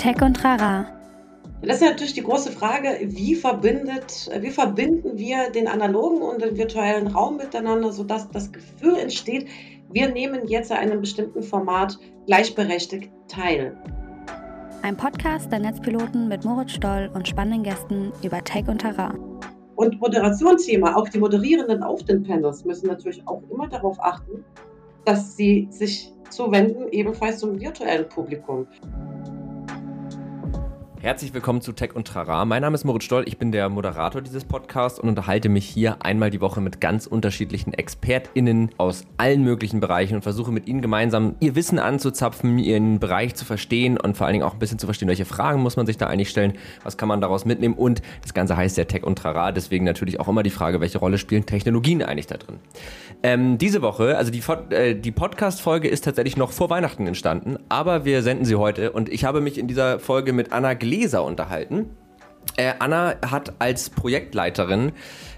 Tech und Rara. Das ist natürlich die große Frage, wie, verbindet, wie verbinden wir den analogen und den virtuellen Raum miteinander, sodass das Gefühl entsteht, wir nehmen jetzt an einem bestimmten Format gleichberechtigt teil. Ein Podcast der Netzpiloten mit Moritz Stoll und spannenden Gästen über Tech und Terrain. Und Moderationsthema, auch die Moderierenden auf den Panels müssen natürlich auch immer darauf achten, dass sie sich zuwenden, ebenfalls zum virtuellen Publikum. Herzlich willkommen zu Tech und Trara. Mein Name ist Moritz Stoll, ich bin der Moderator dieses Podcasts und unterhalte mich hier einmal die Woche mit ganz unterschiedlichen ExpertInnen aus allen möglichen Bereichen und versuche mit ihnen gemeinsam ihr Wissen anzuzapfen, ihren Bereich zu verstehen und vor allen Dingen auch ein bisschen zu verstehen, welche Fragen muss man sich da eigentlich stellen, was kann man daraus mitnehmen und das Ganze heißt ja Tech und Trara, deswegen natürlich auch immer die Frage, welche Rolle spielen Technologien eigentlich da drin. Ähm, diese Woche, also die, äh, die Podcast-Folge ist tatsächlich noch vor Weihnachten entstanden, aber wir senden sie heute und ich habe mich in dieser Folge mit Anna Gläser unterhalten. Äh, Anna hat als Projektleiterin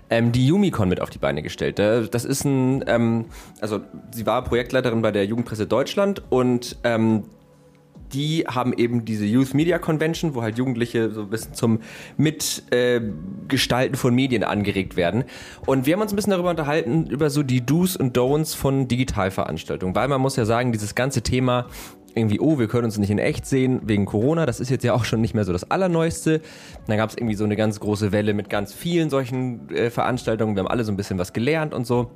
ähm, die Yumicon mit auf die Beine gestellt. Äh, das ist ein, ähm, also sie war Projektleiterin bei der Jugendpresse Deutschland und ähm, die haben eben diese Youth Media Convention, wo halt Jugendliche so ein bisschen zum Mitgestalten äh, von Medien angeregt werden. Und wir haben uns ein bisschen darüber unterhalten, über so die Do's und Don'ts von Digitalveranstaltungen. Weil man muss ja sagen, dieses ganze Thema irgendwie, oh, wir können uns nicht in echt sehen wegen Corona. Das ist jetzt ja auch schon nicht mehr so das Allerneueste. Dann gab es irgendwie so eine ganz große Welle mit ganz vielen solchen äh, Veranstaltungen. Wir haben alle so ein bisschen was gelernt und so.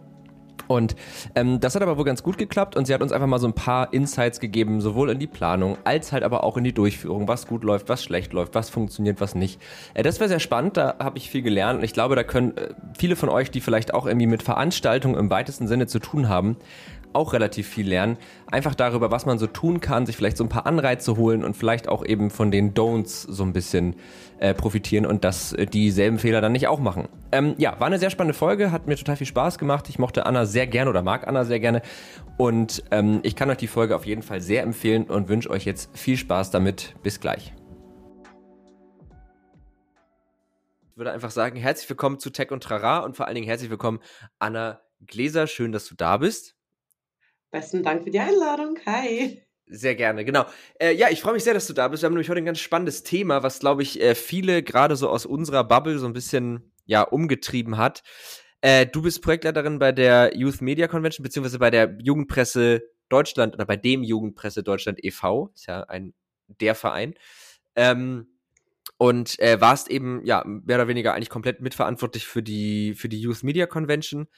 Und ähm, das hat aber wohl ganz gut geklappt und sie hat uns einfach mal so ein paar Insights gegeben, sowohl in die Planung als halt aber auch in die Durchführung, was gut läuft, was schlecht läuft, was funktioniert, was nicht. Äh, das war sehr spannend, da habe ich viel gelernt und ich glaube, da können äh, viele von euch, die vielleicht auch irgendwie mit Veranstaltungen im weitesten Sinne zu tun haben, auch relativ viel lernen. Einfach darüber, was man so tun kann, sich vielleicht so ein paar Anreize holen und vielleicht auch eben von den Don'ts so ein bisschen äh, profitieren und dass äh, dieselben Fehler dann nicht auch machen. Ähm, ja, war eine sehr spannende Folge, hat mir total viel Spaß gemacht. Ich mochte Anna sehr gerne oder mag Anna sehr gerne. Und ähm, ich kann euch die Folge auf jeden Fall sehr empfehlen und wünsche euch jetzt viel Spaß damit. Bis gleich. Ich würde einfach sagen, herzlich willkommen zu Tech und Trara und vor allen Dingen herzlich willkommen, Anna Gläser. Schön, dass du da bist. Besten Dank für die Einladung. Hi. Sehr gerne, genau. Äh, ja, ich freue mich sehr, dass du da bist. Wir haben nämlich heute ein ganz spannendes Thema, was, glaube ich, äh, viele gerade so aus unserer Bubble so ein bisschen ja umgetrieben hat. Äh, du bist Projektleiterin bei der Youth Media Convention, beziehungsweise bei der Jugendpresse Deutschland oder bei dem Jugendpresse Deutschland e.V., ist ja ein der Verein. Ähm, und äh, warst eben ja mehr oder weniger eigentlich komplett mitverantwortlich für die für die Youth Media Convention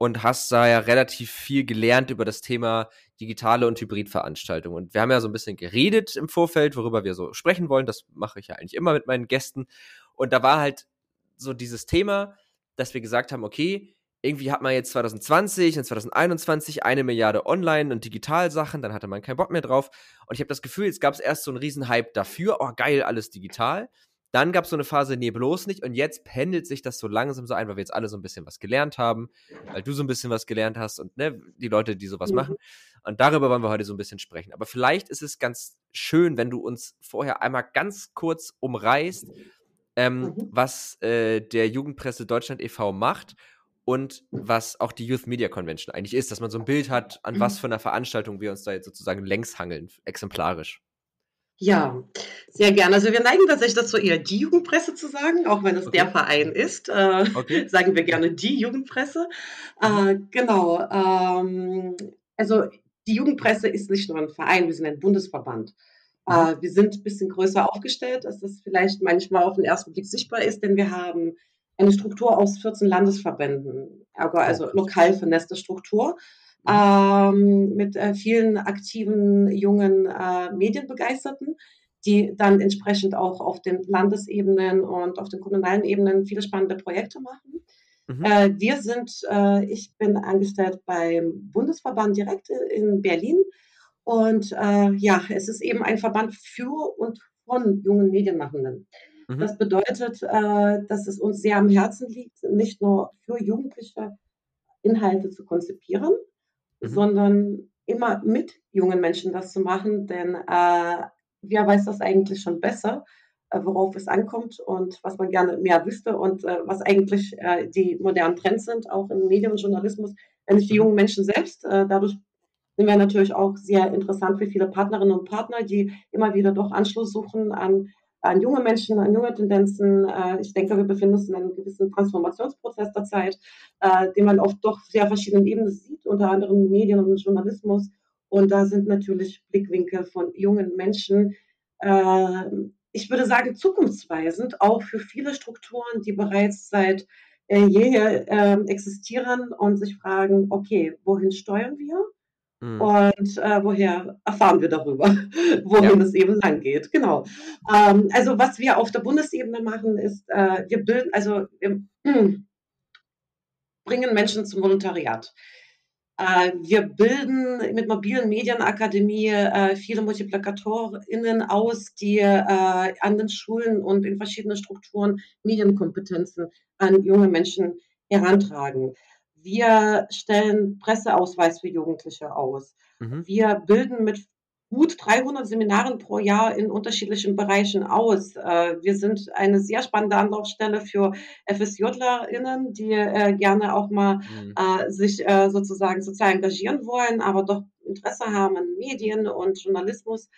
und hast da ja relativ viel gelernt über das Thema digitale und Hybridveranstaltungen. Und wir haben ja so ein bisschen geredet im Vorfeld, worüber wir so sprechen wollen. Das mache ich ja eigentlich immer mit meinen Gästen. Und da war halt so dieses Thema, dass wir gesagt haben, okay, irgendwie hat man jetzt 2020 und 2021 eine Milliarde Online- und Digitalsachen, dann hatte man keinen Bock mehr drauf. Und ich habe das Gefühl, jetzt gab es erst so einen Riesenhype dafür, oh geil, alles digital. Dann gab es so eine Phase, nee, bloß nicht. Und jetzt pendelt sich das so langsam so ein, weil wir jetzt alle so ein bisschen was gelernt haben, weil du so ein bisschen was gelernt hast und ne, die Leute, die sowas mhm. machen. Und darüber wollen wir heute so ein bisschen sprechen. Aber vielleicht ist es ganz schön, wenn du uns vorher einmal ganz kurz umreißt, ähm, mhm. was äh, der Jugendpresse Deutschland e.V. macht und was auch die Youth Media Convention eigentlich ist, dass man so ein Bild hat, an mhm. was für einer Veranstaltung wir uns da jetzt sozusagen längs hangeln, exemplarisch. Ja, sehr gerne. Also wir neigen tatsächlich dazu, eher die Jugendpresse zu sagen, auch wenn es okay. der Verein ist. Äh, okay. Sagen wir gerne die Jugendpresse. Äh, genau. Ähm, also die Jugendpresse ist nicht nur ein Verein, wir sind ein Bundesverband. Äh, wir sind ein bisschen größer aufgestellt, als das vielleicht manchmal auf den ersten Blick sichtbar ist, denn wir haben eine Struktur aus 14 Landesverbänden, also lokal vernässte Struktur ähm, mit äh, vielen aktiven jungen äh, Medienbegeisterten, die dann entsprechend auch auf den Landesebenen und auf den kommunalen Ebenen viele spannende Projekte machen. Mhm. Äh, wir sind, äh, ich bin angestellt beim Bundesverband direkt in Berlin. Und äh, ja, es ist eben ein Verband für und von jungen Medienmachenden. Mhm. Das bedeutet, äh, dass es uns sehr am Herzen liegt, nicht nur für Jugendliche Inhalte zu konzipieren, mhm. sondern immer mit jungen Menschen das zu machen, denn äh, wer weiß das eigentlich schon besser, äh, worauf es ankommt und was man gerne mehr wüsste und äh, was eigentlich äh, die modernen Trends sind, auch im Medienjournalismus, wenn nicht die mhm. jungen Menschen selbst äh, dadurch sind wir natürlich auch sehr interessant für viele Partnerinnen und Partner, die immer wieder doch Anschluss suchen an, an junge Menschen, an junge Tendenzen. Äh, ich denke, wir befinden uns in einem gewissen Transformationsprozess der Zeit, äh, den man auf doch sehr verschiedenen Ebenen sieht, unter anderem Medien und Journalismus. Und da sind natürlich Blickwinkel von jungen Menschen, äh, ich würde sagen, zukunftsweisend, auch für viele Strukturen, die bereits seit äh, jeher äh, existieren und sich fragen, okay, wohin steuern wir? Mhm. Und äh, woher erfahren wir darüber, wohin ja. es eben lang geht. Genau. Ähm, also was wir auf der Bundesebene machen, ist, äh, wir bilden, also wir bringen Menschen zum Volontariat. Äh, wir bilden mit mobilen Medienakademie äh, viele MultiplikatorInnen aus, die äh, an den Schulen und in verschiedenen Strukturen Medienkompetenzen an junge Menschen herantragen. Wir stellen Presseausweis für Jugendliche aus. Mhm. Wir bilden mit gut 300 Seminaren pro Jahr in unterschiedlichen Bereichen aus. Äh, wir sind eine sehr spannende Anlaufstelle für FSJlerInnen, die äh, gerne auch mal mhm. Äh, sich sozusagen sozial engagieren wollen, aber doch Interesse haben an Medien und Journalismus.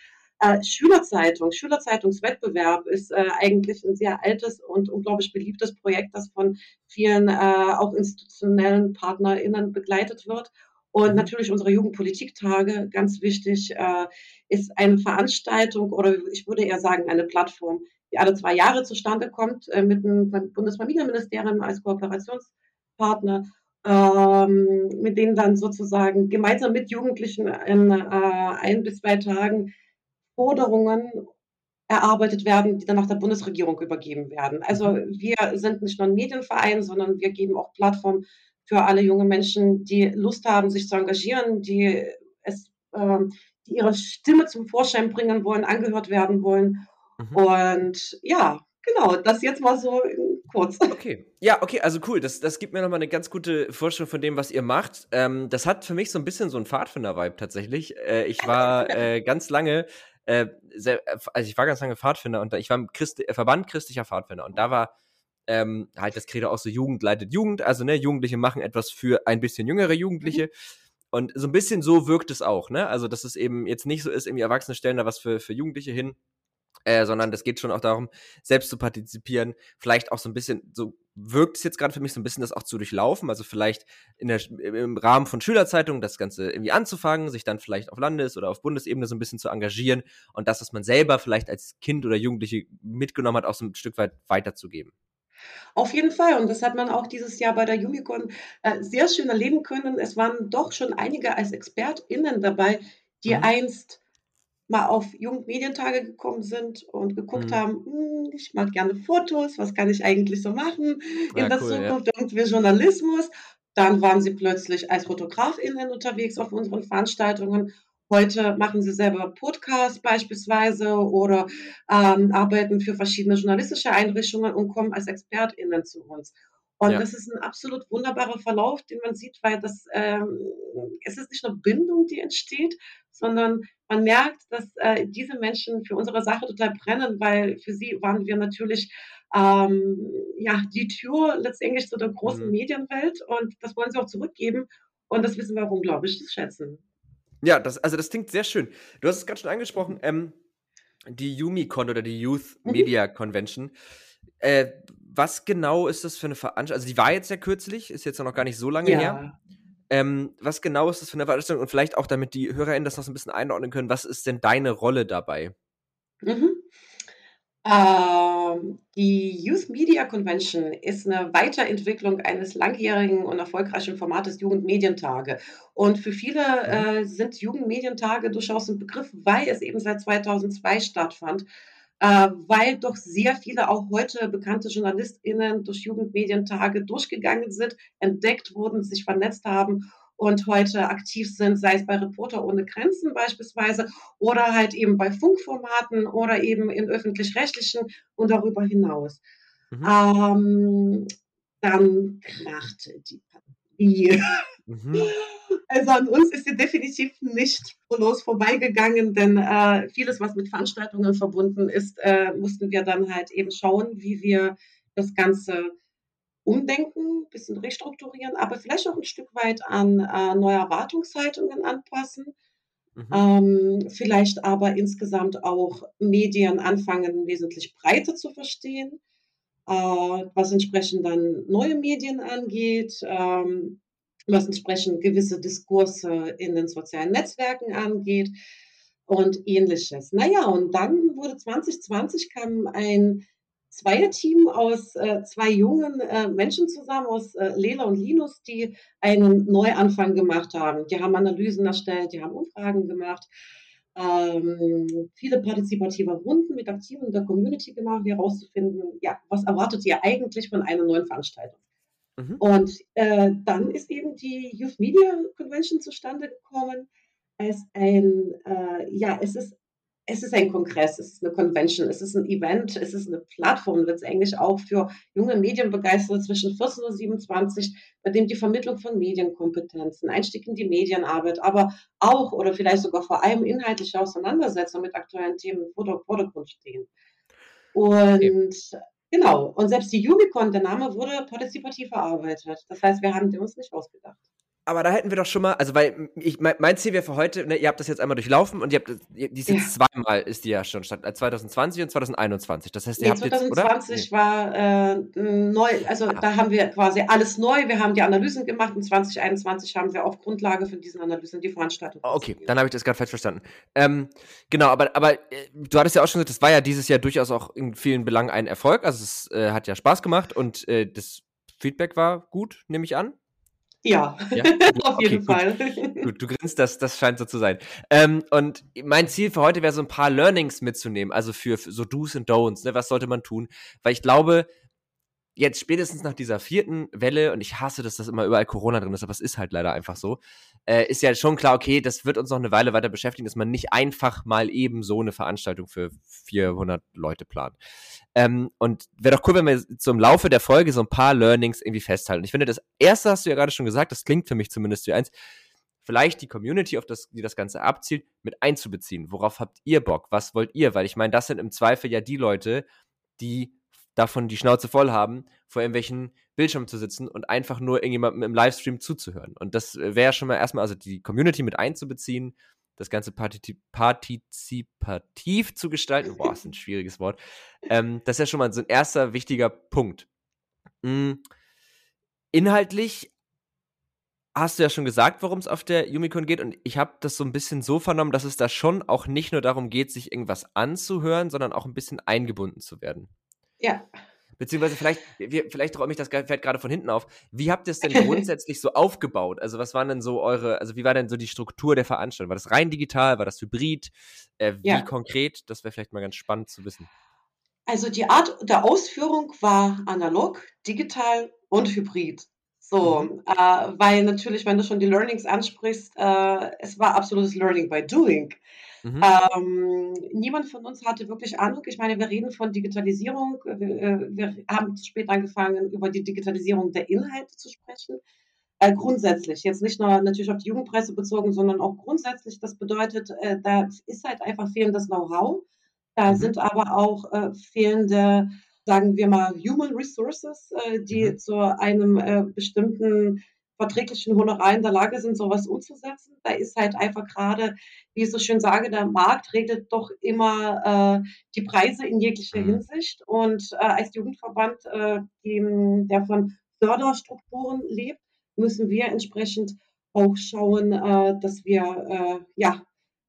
Schülerzeitung, Schülerzeitungswettbewerb ist eigentlich ein sehr altes und unglaublich beliebtes Projekt, das von vielen auch institutionellen PartnerInnen begleitet wird. Und mhm. natürlich unsere Jugendpolitiktage, ganz wichtig, äh, ist eine Veranstaltung oder ich würde eher sagen eine Plattform, die alle zwei Jahre zustande kommt äh, mit dem Bundesfamilienministerium als Kooperationspartner, ähm, mit denen dann sozusagen gemeinsam mit Jugendlichen in äh, ein bis zwei Tagen Forderungen erarbeitet werden, die dann nach der Bundesregierung übergeben werden. Also mhm. wir sind nicht nur ein Medienverein, sondern wir geben auch Plattformen für alle junge Menschen, die Lust haben, sich zu engagieren, die es, äh, die ihre Stimme zum Vorschein bringen wollen, angehört werden wollen. Mhm. Und ja, genau, das jetzt mal so kurz. Okay, ja, okay, also cool. Das, das gibt mir nochmal eine ganz gute Vorstellung von dem, was ihr macht. Ähm, das hat für mich so ein bisschen so ein Pfadfinder-Vibe tatsächlich. Äh, ich war äh, ganz lange äh, sehr, also ich war ganz lange Pfadfinder und ich war im Christi Verband christlicher Pfadfinder und da war ähm, halt das Credo auch so Jugend leitet Jugend, also ne, Jugendliche machen etwas für ein bisschen jüngere Jugendliche. Und so ein bisschen so wirkt es auch, ne? Also, dass es eben jetzt nicht so ist, irgendwie Erwachsene stellen da was für, für Jugendliche hin, äh, sondern das geht schon auch darum, selbst zu partizipieren, vielleicht auch so ein bisschen, so wirkt es jetzt gerade für mich so ein bisschen, das auch zu durchlaufen, also vielleicht der, im Rahmen von Schülerzeitungen das Ganze irgendwie anzufangen, sich dann vielleicht auf Landes- oder auf Bundesebene so ein bisschen zu engagieren und das, was man selber vielleicht als Kind oder Jugendliche mitgenommen hat, auch so ein Stück weit weiterzugeben. Auf jeden Fall. Und das hat man auch dieses Jahr bei der Umicon äh, sehr schön erleben können. Es waren doch schon einige als ExpertInnen dabei, die mhm. einst mal auf Jugendmedientage gekommen sind und geguckt mhm. haben, hm, ich mag gerne Fotos, was kann ich eigentlich so machen in der cool, Zukunft, ja. irgendwie Journalismus. Dann waren sie plötzlich als FotografInnen unterwegs auf unseren Veranstaltungen Heute machen sie selber Podcasts beispielsweise oder ähm, arbeiten für verschiedene journalistische Einrichtungen und kommen als ExpertInnen zu uns. Und ja. das ist ein absolut wunderbarer Verlauf, den man sieht, weil das, ähm, es ist nicht nur Bindung, die entsteht, sondern man merkt, dass äh, diese Menschen für unsere Sache total brennen, weil für sie waren wir natürlich ähm, ja, die Tür letztendlich zu der großen mhm. Medienwelt und das wollen sie auch zurückgeben und das wissen wir auch unglaublich zu schätzen. Ja, das, also das klingt sehr schön. Du hast es gerade schon angesprochen, ähm, die YumiCon oder die Youth mhm. Media Convention. Äh, was genau ist das für eine Veranstaltung? Also die war jetzt ja kürzlich, ist jetzt noch gar nicht so lange ja. her. Ähm, was genau ist das für eine Veranstaltung? Und vielleicht auch, damit die HörerInnen das noch so ein bisschen einordnen können, was ist denn deine Rolle dabei? Mhm. Ähm, die Youth Media Convention ist eine Weiterentwicklung eines langjährigen und erfolgreichen Formates Jugendmedientage. Und für viele mhm. äh, sind Jugendmedientage durchaus ein Begriff, weil es eben seit 2002 stattfand. Äh, weil doch sehr viele auch heute bekannte JournalistInnen durch Jugendmedientage durchgegangen sind, entdeckt wurden, sich vernetzt haben und heute aktiv sind, sei es bei Reporter ohne Grenzen beispielsweise oder halt eben bei Funkformaten oder eben in öffentlich-rechtlichen und darüber hinaus. Mhm. Ähm, dann krachte die Pandemie. Mhm. Also an uns ist sie definitiv nicht spurlos vorbeigegangen, denn äh, vieles, was mit Veranstaltungen verbunden ist, äh, mussten wir dann halt eben schauen, wie wir das Ganze umdenken, ein bisschen restrukturieren, aber vielleicht auch ein Stück weit an äh, neue Erwartungshaltungen anpassen. Mhm. Ähm, vielleicht aber insgesamt auch Medien anfangen, wesentlich breiter zu verstehen, äh, was entsprechend dann neue Medien angeht, ähm, was entsprechend gewisse Diskurse in den sozialen Netzwerken angeht und ähnliches. Naja, und dann wurde 2020 kam ein Zweierteam aus äh, zwei jungen äh, Menschen zusammen, aus äh, Lela und Linus, die einen Neuanfang gemacht haben. Die haben Analysen erstellt, die haben Umfragen gemacht, ähm, viele partizipative Runden mit Aktiven der Community gemacht, um herauszufinden, ja, was erwartet ihr eigentlich von einer neuen Veranstaltung? Mhm. Und äh, dann ist eben die Youth Media Convention zustande gekommen als ein, äh, ja, es ist es ist ein Kongress, es ist eine Convention, es ist ein Event, es ist eine Plattform letztendlich auch für junge Medienbegeisterte zwischen 14 und 27, bei dem die Vermittlung von Medienkompetenzen, Einstieg in die Medienarbeit, aber auch oder vielleicht sogar vor allem inhaltliche Auseinandersetzung mit aktuellen Themen im Vordergrund stehen. Und okay. genau, und selbst die Unicorn, der Name wurde partizipativ erarbeitet. Das heißt, wir haben den uns nicht ausgedacht aber da hätten wir doch schon mal, also weil ich mein, Ziel wäre für heute, ne, ihr habt das jetzt einmal durchlaufen und ihr habt die jetzt ja. zweimal ist die ja schon statt 2020 äh, und 2021. Das heißt, ihr nee, habt 2020 jetzt, oder? war äh, neu, also ah. da haben wir quasi alles neu. Wir haben die Analysen gemacht und 2021 haben wir auf Grundlage von diesen Analysen die Veranstaltung. Okay, dann habe ich das gerade falsch verstanden. Ähm, genau, aber aber äh, du hattest ja auch schon gesagt, das war ja dieses Jahr durchaus auch in vielen Belangen ein Erfolg. Also es äh, hat ja Spaß gemacht und äh, das Feedback war gut, nehme ich an. Ja, ja? auf jeden okay, Fall. Gut. gut, du grinst, das, das scheint so zu sein. Ähm, und mein Ziel für heute wäre so ein paar Learnings mitzunehmen, also für, für so Do's und Don'ts, ne? was sollte man tun? Weil ich glaube, jetzt spätestens nach dieser vierten Welle, und ich hasse, dass das immer überall Corona drin ist, aber es ist halt leider einfach so, äh, ist ja schon klar, okay, das wird uns noch eine Weile weiter beschäftigen, dass man nicht einfach mal eben so eine Veranstaltung für 400 Leute plant. Ähm, und wäre doch cool, wenn wir zum Laufe der Folge so ein paar Learnings irgendwie festhalten. Ich finde, das erste hast du ja gerade schon gesagt, das klingt für mich zumindest wie eins, vielleicht die Community, auf das, die das Ganze abzielt, mit einzubeziehen. Worauf habt ihr Bock? Was wollt ihr? Weil ich meine, das sind im Zweifel ja die Leute, die davon die Schnauze voll haben, vor irgendwelchen Bildschirmen zu sitzen und einfach nur irgendjemandem im Livestream zuzuhören. Und das wäre schon mal erstmal, also die Community mit einzubeziehen, das Ganze partizipativ zu gestalten. Boah, ist ein schwieriges Wort. Ähm, das ist ja schon mal so ein erster wichtiger Punkt. Mhm. Inhaltlich hast du ja schon gesagt, worum es auf der Yumicon geht. Und ich habe das so ein bisschen so vernommen, dass es da schon auch nicht nur darum geht, sich irgendwas anzuhören, sondern auch ein bisschen eingebunden zu werden. Ja. Beziehungsweise vielleicht, vielleicht räume ich das fällt gerade von hinten auf. Wie habt ihr es denn grundsätzlich so aufgebaut? Also was waren denn so eure, also wie war denn so die Struktur der Veranstaltung? War das rein digital? War das hybrid? Äh, wie ja. konkret? Das wäre vielleicht mal ganz spannend zu wissen. Also die Art der Ausführung war analog, digital und hybrid. So, mhm. äh, weil natürlich, wenn du schon die Learnings ansprichst, äh, es war absolutes Learning by Doing. Mhm. Ähm, niemand von uns hatte wirklich Ahnung. Ich meine, wir reden von Digitalisierung. Wir, äh, wir haben zu spät angefangen, über die Digitalisierung der Inhalte zu sprechen. Äh, grundsätzlich, jetzt nicht nur natürlich auf die Jugendpresse bezogen, sondern auch grundsätzlich. Das bedeutet, äh, da ist halt einfach fehlendes Know-how. Da mhm. sind aber auch äh, fehlende, sagen wir mal, Human Resources, äh, die mhm. zu einem äh, bestimmten verträglichen Honorar in der Lage sind, sowas umzusetzen. Da ist halt einfach gerade, wie ich so schön sage, der Markt regelt doch immer äh, die Preise in jeglicher mhm. Hinsicht. Und äh, als Jugendverband, äh, dem, der von Förderstrukturen lebt, müssen wir entsprechend auch schauen, äh, dass wir äh, ja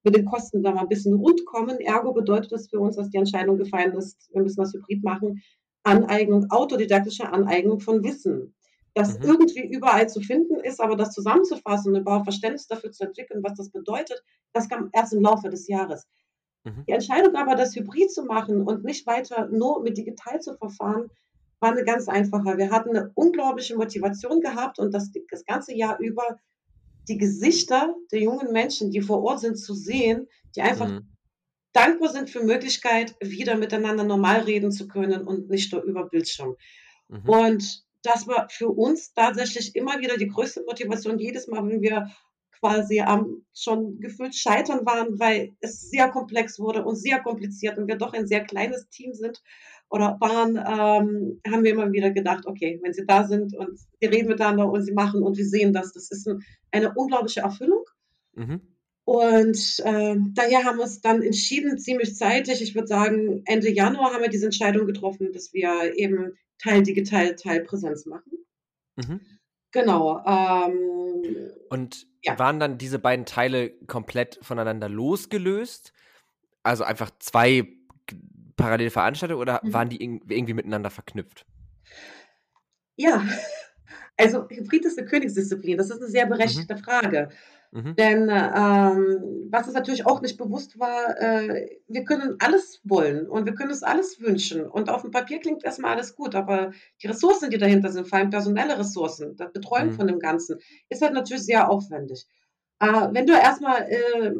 mit den Kosten da mal ein bisschen rund kommen. Ergo bedeutet das für uns, dass die Entscheidung gefallen ist, wir müssen das Hybrid machen, Aneignung, autodidaktische Aneignung von Wissen das mhm. irgendwie überall zu finden ist, aber das zusammenzufassen und überhaupt Verständnis dafür zu entwickeln, was das bedeutet, das kam erst im Laufe des Jahres. Mhm. Die Entscheidung aber, das Hybrid zu machen und nicht weiter nur mit digital zu verfahren, war eine ganz einfache. Wir hatten eine unglaubliche Motivation gehabt und das, das ganze Jahr über die Gesichter der jungen Menschen, die vor Ort sind, zu sehen, die einfach mhm. dankbar sind für Möglichkeit, wieder miteinander normal reden zu können und nicht nur über Bildschirm. Mhm. Und das war für uns tatsächlich immer wieder die größte Motivation, jedes Mal, wenn wir quasi am schon gefühlt scheitern waren, weil es sehr komplex wurde und sehr kompliziert und wir doch ein sehr kleines Team sind oder waren, ähm, haben wir immer wieder gedacht, okay, wenn sie da sind und sie reden miteinander und sie machen und wir sehen das, das ist ein, eine unglaubliche Erfüllung. Mhm. Und äh, daher haben wir es dann entschieden, ziemlich zeitig, ich würde sagen, Ende Januar haben wir diese Entscheidung getroffen, dass wir eben Teil digital, Teil Präsenz machen. Mhm. Genau. Ähm, und ja. waren dann diese beiden Teile komplett voneinander losgelöst? Also einfach zwei parallele Veranstaltungen oder mhm. waren die irgendwie miteinander verknüpft? Ja, also Hybrid ist eine Königsdisziplin. Das ist eine sehr mhm. berechtigte mhm. Frage. Mhm. Denn ähm, was uns natürlich auch nicht bewusst war, äh, wir können alles wollen und wir können uns alles wünschen. Und auf dem Papier klingt erstmal alles gut, aber die Ressourcen, die dahinter sind, vor allem personelle Ressourcen, das Betreuen mhm. von dem Ganzen, ist halt natürlich sehr aufwendig. Äh, wenn du erstmal äh,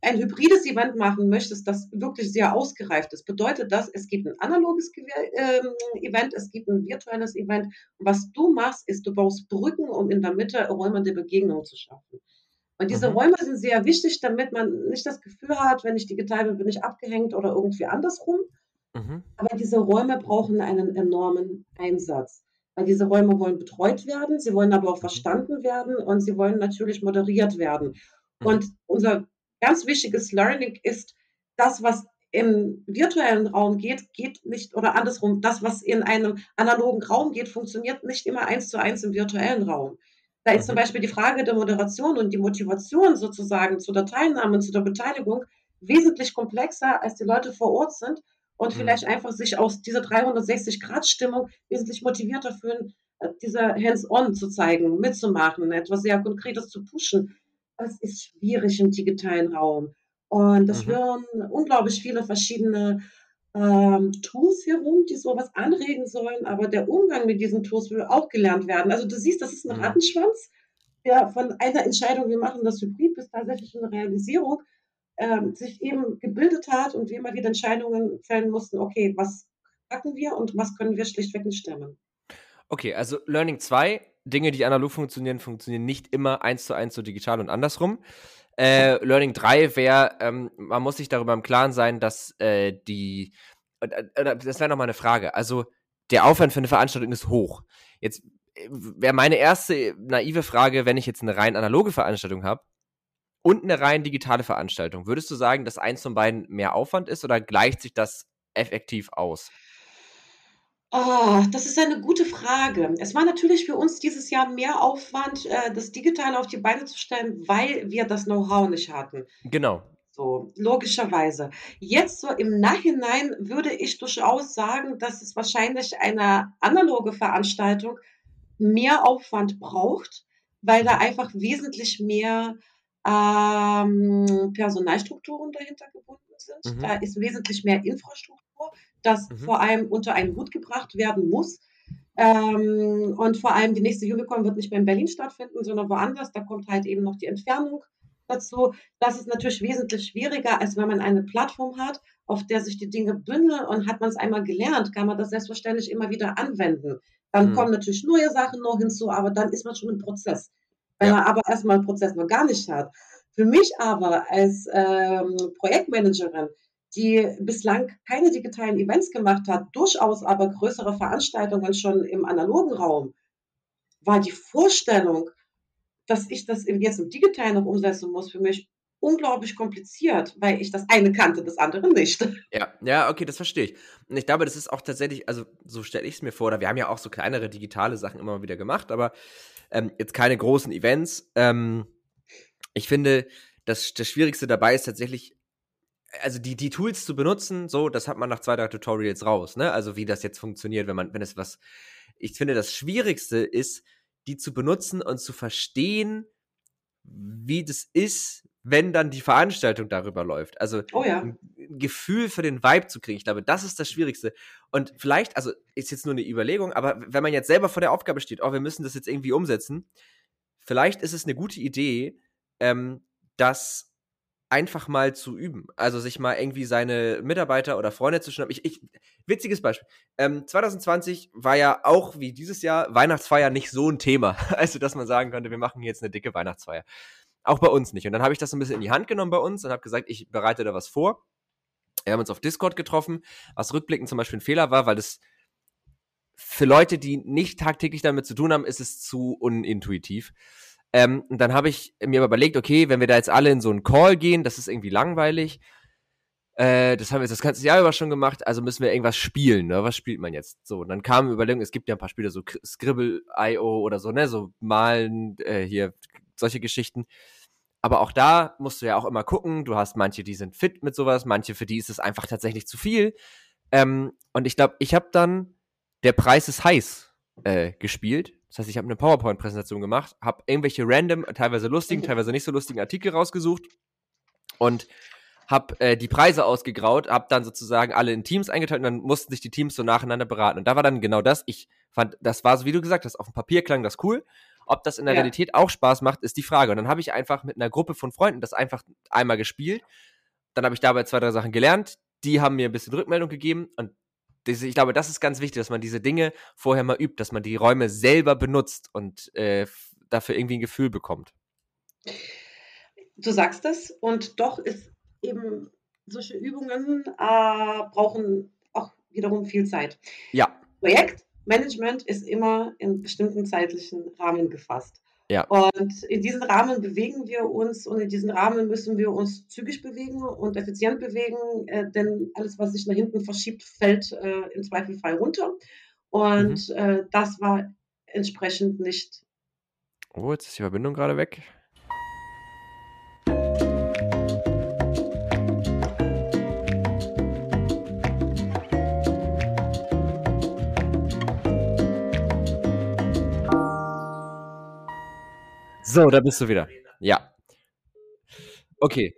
ein hybrides Event machen möchtest, das wirklich sehr ausgereift ist, bedeutet das, es gibt ein analoges äh, Event, es gibt ein virtuelles Event. Und was du machst, ist, du baust Brücken, um in der Mitte Räume der Begegnung zu schaffen. Und diese mhm. Räume sind sehr wichtig, damit man nicht das Gefühl hat, wenn ich digital bin, bin ich abgehängt oder irgendwie andersrum. Mhm. Aber diese Räume brauchen einen enormen Einsatz. Weil diese Räume wollen betreut werden, sie wollen aber auch mhm. verstanden werden und sie wollen natürlich moderiert werden. Mhm. Und unser ganz wichtiges Learning ist, das, was im virtuellen Raum geht, geht nicht, oder andersrum, das, was in einem analogen Raum geht, funktioniert nicht immer eins zu eins im virtuellen Raum. Da ist zum mhm. Beispiel die Frage der Moderation und die Motivation sozusagen zu der Teilnahme, zu der Beteiligung wesentlich komplexer, als die Leute vor Ort sind und mhm. vielleicht einfach sich aus dieser 360-Grad-Stimmung wesentlich motivierter fühlen, äh, diese Hands-on zu zeigen, mitzumachen, etwas sehr Konkretes zu pushen. Das ist schwierig im digitalen Raum. Und das mhm. hören unglaublich viele verschiedene ähm, Tools herum, die sowas anregen sollen, aber der Umgang mit diesen Tools will auch gelernt werden. Also du siehst, das ist ein mhm. Rattenschwanz, der von einer Entscheidung, wir machen das Hybrid, bis tatsächlich eine Realisierung ähm, sich eben gebildet hat und wir immer wieder Entscheidungen fällen mussten, okay, was packen wir und was können wir schlichtweg nicht stemmen. Okay, also Learning 2, Dinge, die analog funktionieren, funktionieren nicht immer eins zu eins so digital und andersrum. Äh, Learning 3 wäre, ähm, man muss sich darüber im Klaren sein, dass äh, die, das wäre nochmal eine Frage, also der Aufwand für eine Veranstaltung ist hoch. Jetzt äh, wäre meine erste naive Frage, wenn ich jetzt eine rein analoge Veranstaltung habe und eine rein digitale Veranstaltung, würdest du sagen, dass eins von beiden mehr Aufwand ist oder gleicht sich das effektiv aus? Oh, das ist eine gute Frage. Es war natürlich für uns dieses Jahr mehr Aufwand, äh, das digital auf die Beine zu stellen, weil wir das Know-how nicht hatten. Genau. So, logischerweise. Jetzt so im Nachhinein würde ich durchaus sagen, dass es wahrscheinlich eine analoge Veranstaltung mehr Aufwand braucht, weil da einfach wesentlich mehr ähm, Personalstrukturen dahinter gebunden sind. Mhm. Da ist wesentlich mehr Infrastruktur das mhm. vor allem unter einen Hut gebracht werden muss. Ähm, und vor allem die nächste Unicorn wird nicht mehr in Berlin stattfinden, sondern woanders. Da kommt halt eben noch die Entfernung dazu. Das ist natürlich wesentlich schwieriger, als wenn man eine Plattform hat, auf der sich die Dinge bündeln und hat man es einmal gelernt, kann man das selbstverständlich immer wieder anwenden. Dann mhm. kommen natürlich neue Sachen noch hinzu, aber dann ist man schon im Prozess. Wenn ja. man aber erstmal einen Prozess noch gar nicht hat. Für mich aber als ähm, Projektmanagerin die bislang keine digitalen Events gemacht hat, durchaus aber größere Veranstaltungen schon im analogen Raum, war die Vorstellung, dass ich das jetzt im digitalen noch umsetzen muss, für mich unglaublich kompliziert, weil ich das eine kannte, das andere nicht. Ja, ja, okay, das verstehe ich. Und ich glaube, das ist auch tatsächlich, also so stelle ich es mir vor, oder wir haben ja auch so kleinere digitale Sachen immer wieder gemacht, aber ähm, jetzt keine großen Events. Ähm, ich finde, das, das Schwierigste dabei ist tatsächlich also die, die Tools zu benutzen, so, das hat man nach zwei, drei Tutorials raus, ne? Also wie das jetzt funktioniert, wenn man, wenn es was. Ich finde, das Schwierigste ist, die zu benutzen und zu verstehen, wie das ist, wenn dann die Veranstaltung darüber läuft. Also oh ja. ein Gefühl für den Vibe zu kriegen. Ich glaube, das ist das Schwierigste. Und vielleicht, also ist jetzt nur eine Überlegung, aber wenn man jetzt selber vor der Aufgabe steht, oh, wir müssen das jetzt irgendwie umsetzen, vielleicht ist es eine gute Idee, ähm, dass einfach mal zu üben. Also sich mal irgendwie seine Mitarbeiter oder Freunde zu schnappen. Ich, ich, witziges Beispiel. Ähm, 2020 war ja auch wie dieses Jahr Weihnachtsfeier nicht so ein Thema. Also, dass man sagen könnte, wir machen jetzt eine dicke Weihnachtsfeier. Auch bei uns nicht. Und dann habe ich das so ein bisschen in die Hand genommen bei uns und habe gesagt, ich bereite da was vor. Wir haben uns auf Discord getroffen, was rückblickend zum Beispiel ein Fehler war, weil das für Leute, die nicht tagtäglich damit zu tun haben, ist es zu unintuitiv. Ähm, und dann habe ich mir überlegt, okay, wenn wir da jetzt alle in so einen Call gehen, das ist irgendwie langweilig. Äh, das haben wir jetzt das ganze Jahr über schon gemacht, also müssen wir irgendwas spielen, ne? Was spielt man jetzt? So, und dann kam Überlegung, es gibt ja ein paar Spiele, so Scribble.io oder so, ne? So malen, äh, hier, solche Geschichten. Aber auch da musst du ja auch immer gucken. Du hast manche, die sind fit mit sowas, manche, für die ist es einfach tatsächlich zu viel. Ähm, und ich glaube, ich habe dann Der Preis ist heiß äh, gespielt. Das heißt, ich habe eine PowerPoint-Präsentation gemacht, habe irgendwelche random, teilweise lustigen, teilweise nicht so lustigen Artikel rausgesucht und habe äh, die Preise ausgegraut, habe dann sozusagen alle in Teams eingeteilt und dann mussten sich die Teams so nacheinander beraten. Und da war dann genau das. Ich fand, das war so, wie du gesagt hast, auf dem Papier klang das cool. Ob das in der ja. Realität auch Spaß macht, ist die Frage. Und dann habe ich einfach mit einer Gruppe von Freunden das einfach einmal gespielt. Dann habe ich dabei zwei, drei Sachen gelernt. Die haben mir ein bisschen Rückmeldung gegeben und ich glaube, das ist ganz wichtig, dass man diese Dinge vorher mal übt, dass man die Räume selber benutzt und äh, dafür irgendwie ein Gefühl bekommt. Du sagst das und doch ist eben solche Übungen äh, brauchen auch wiederum viel Zeit. Ja. Projektmanagement ist immer in bestimmten zeitlichen Rahmen gefasst. Ja. Und in diesen Rahmen bewegen wir uns und in diesen Rahmen müssen wir uns zügig bewegen und effizient bewegen, äh, denn alles, was sich nach hinten verschiebt, fällt äh, im Zweifelsfall runter. Und mhm. äh, das war entsprechend nicht. Oh, jetzt ist die Verbindung gerade weg. So, da bist du wieder. Ja. Okay.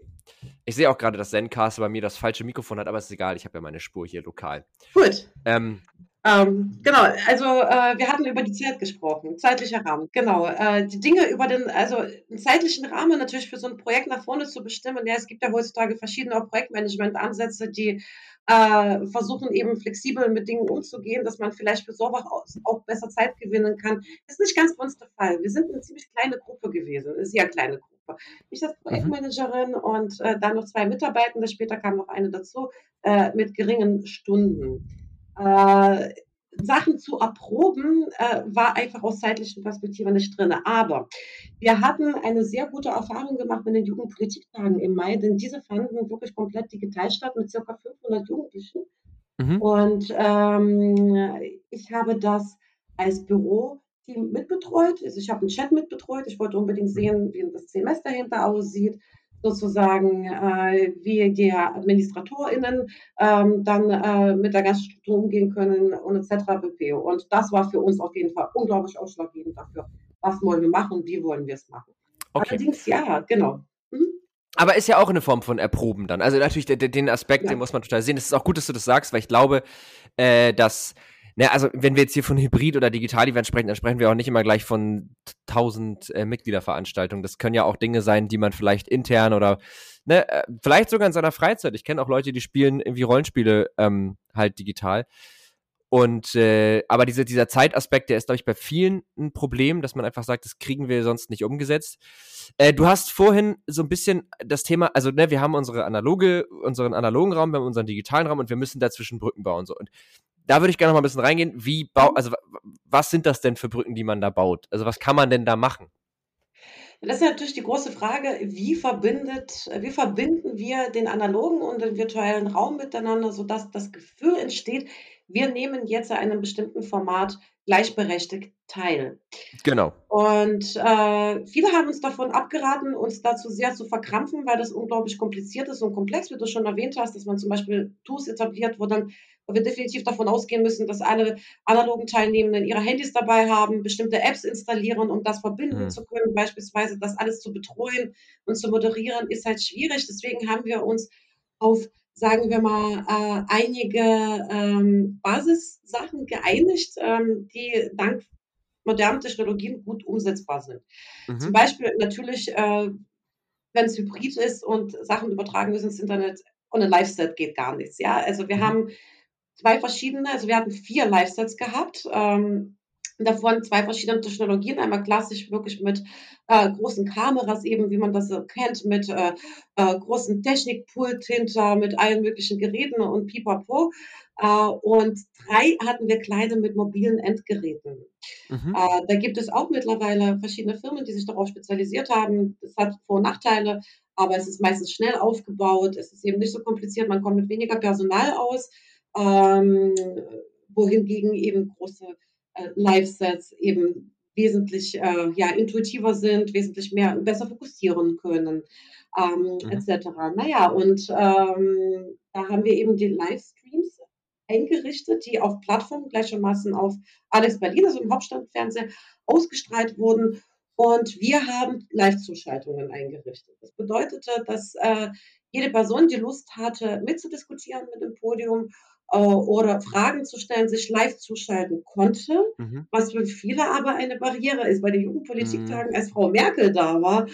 Ich sehe auch gerade, dass Zencaster bei mir das falsche Mikrofon hat, aber es ist egal, ich habe ja meine Spur hier lokal. Gut. Ähm, ähm, genau, also äh, wir hatten über die Zeit gesprochen, zeitlicher Rahmen. Genau, äh, die Dinge über den, also einen zeitlichen Rahmen natürlich für so ein Projekt nach vorne zu bestimmen. Ja, es gibt ja heutzutage verschiedene Projektmanagement-Ansätze, die äh, versuchen eben flexibel mit Dingen umzugehen, dass man vielleicht für sowas auch besser Zeit gewinnen kann. Das ist nicht ganz bei uns der Fall. Wir sind eine ziemlich kleine Gruppe gewesen, eine sehr kleine Gruppe. Ich als mhm. Projektmanagerin mhm. und äh, dann noch zwei Mitarbeitende, später kam noch eine dazu, äh, mit geringen Stunden. Äh, Sachen zu erproben, äh, war einfach aus zeitlichen Perspektive nicht drin. Aber wir hatten eine sehr gute Erfahrung gemacht mit den Jugendpolitiktagen im Mai, denn diese fanden wirklich komplett digital statt mit ca. 500 Jugendlichen. Mhm. Und ähm, ich habe das als Büroteam mitbetreut. Also ich habe einen Chat mitbetreut. Ich wollte unbedingt sehen, wie das Semester dahinter aussieht sozusagen, äh, wie die AdministratorInnen ähm, dann äh, mit der ganzen Struktur umgehen können und etc. pp. Und das war für uns auf jeden Fall unglaublich ausschlaggebend dafür, was wollen wir machen und wie wollen wir es machen. Okay. Allerdings, ja, genau. Mhm. Aber ist ja auch eine Form von Erproben dann. Also natürlich den, Aspekt, ja. den muss man total sehen. Es ist auch gut, dass du das sagst, weil ich glaube, äh, dass Ne, also wenn wir jetzt hier von Hybrid- oder Digital-Event sprechen, dann sprechen wir auch nicht immer gleich von 1000 äh, Mitgliederveranstaltungen. Das können ja auch Dinge sein, die man vielleicht intern oder ne, äh, vielleicht sogar in seiner Freizeit. Ich kenne auch Leute, die spielen irgendwie Rollenspiele ähm, halt digital. Und äh, aber diese, dieser Zeitaspekt, der ist, glaube ich, bei vielen ein Problem, dass man einfach sagt, das kriegen wir sonst nicht umgesetzt. Äh, du hast vorhin so ein bisschen das Thema, also ne, wir haben unsere analoge, unseren analogen Raum, wir haben unseren digitalen Raum und wir müssen dazwischen Brücken bauen. So. Und da würde ich gerne noch mal ein bisschen reingehen. Wie bau, also was sind das denn für Brücken, die man da baut? Also was kann man denn da machen? Das ist natürlich die große Frage, wie verbindet, wie verbinden wir den analogen und den virtuellen Raum miteinander, sodass das Gefühl entsteht, wir nehmen jetzt an einem bestimmten Format gleichberechtigt teil. Genau. Und äh, viele haben uns davon abgeraten, uns dazu sehr zu verkrampfen, weil das unglaublich kompliziert ist und komplex, wie du schon erwähnt hast, dass man zum Beispiel Tools etabliert, wo dann wo wir definitiv davon ausgehen müssen, dass alle analogen Teilnehmenden ihre Handys dabei haben, bestimmte Apps installieren, um das verbinden mhm. zu können. Beispielsweise das alles zu betreuen und zu moderieren, ist halt schwierig. Deswegen haben wir uns auf sagen wir mal, äh, einige ähm, Basissachen geeinigt, ähm, die dank modernen Technologien gut umsetzbar sind. Mhm. Zum Beispiel natürlich, äh, wenn es hybrid ist und Sachen übertragen müssen ins Internet, ohne Live-Set geht gar nichts. Ja, also wir mhm. haben zwei verschiedene, also wir hatten vier Live-Sets gehabt. Ähm, davon zwei verschiedene Technologien. Einmal klassisch wirklich mit äh, großen Kameras, eben wie man das kennt, mit äh, äh, großen Technikpult hinter, mit allen möglichen Geräten und pipapo. Äh, und drei hatten wir kleine mit mobilen Endgeräten. Mhm. Äh, da gibt es auch mittlerweile verschiedene Firmen, die sich darauf spezialisiert haben. Das hat Vor- und Nachteile, aber es ist meistens schnell aufgebaut. Es ist eben nicht so kompliziert. Man kommt mit weniger Personal aus, ähm, wohingegen eben große äh, Live-Sets eben wesentlich äh, ja, intuitiver sind, wesentlich mehr besser fokussieren können, ähm, mhm. etc. Naja, und ähm, da haben wir eben die Livestreams eingerichtet, die auf Plattformen gleichermaßen auf Alex Berlin, also im Hauptstadtfernseher, ausgestrahlt wurden. Und wir haben Live-Zuschaltungen eingerichtet. Das bedeutete, dass äh, jede Person, die Lust hatte, mitzudiskutieren mit dem Podium oder Fragen zu stellen, sich live zuschalten konnte, mhm. was für viele aber eine Barriere ist. Bei den Jugendpolitiktagen, mhm. als Frau Merkel da war,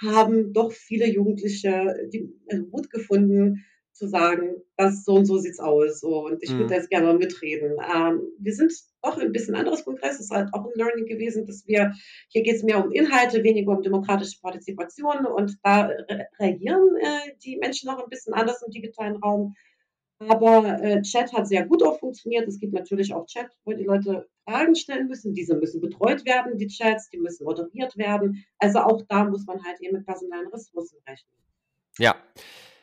haben doch viele Jugendliche die, also Mut gefunden, zu sagen, das so und so sieht's aus. So, und ich mhm. würde jetzt gerne mitreden. Ähm, wir sind doch ein bisschen anderes Kongress. Es ist halt auch ein Learning gewesen, dass wir, hier geht es mehr um Inhalte, weniger um demokratische Partizipation. Und da reagieren äh, die Menschen noch ein bisschen anders im digitalen Raum. Aber äh, Chat hat sehr gut auch funktioniert. Es gibt natürlich auch Chat, wo die Leute Fragen stellen müssen. Diese müssen betreut werden, die Chats, die müssen moderiert werden. Also auch da muss man halt eben mit personellen Ressourcen rechnen. Ja.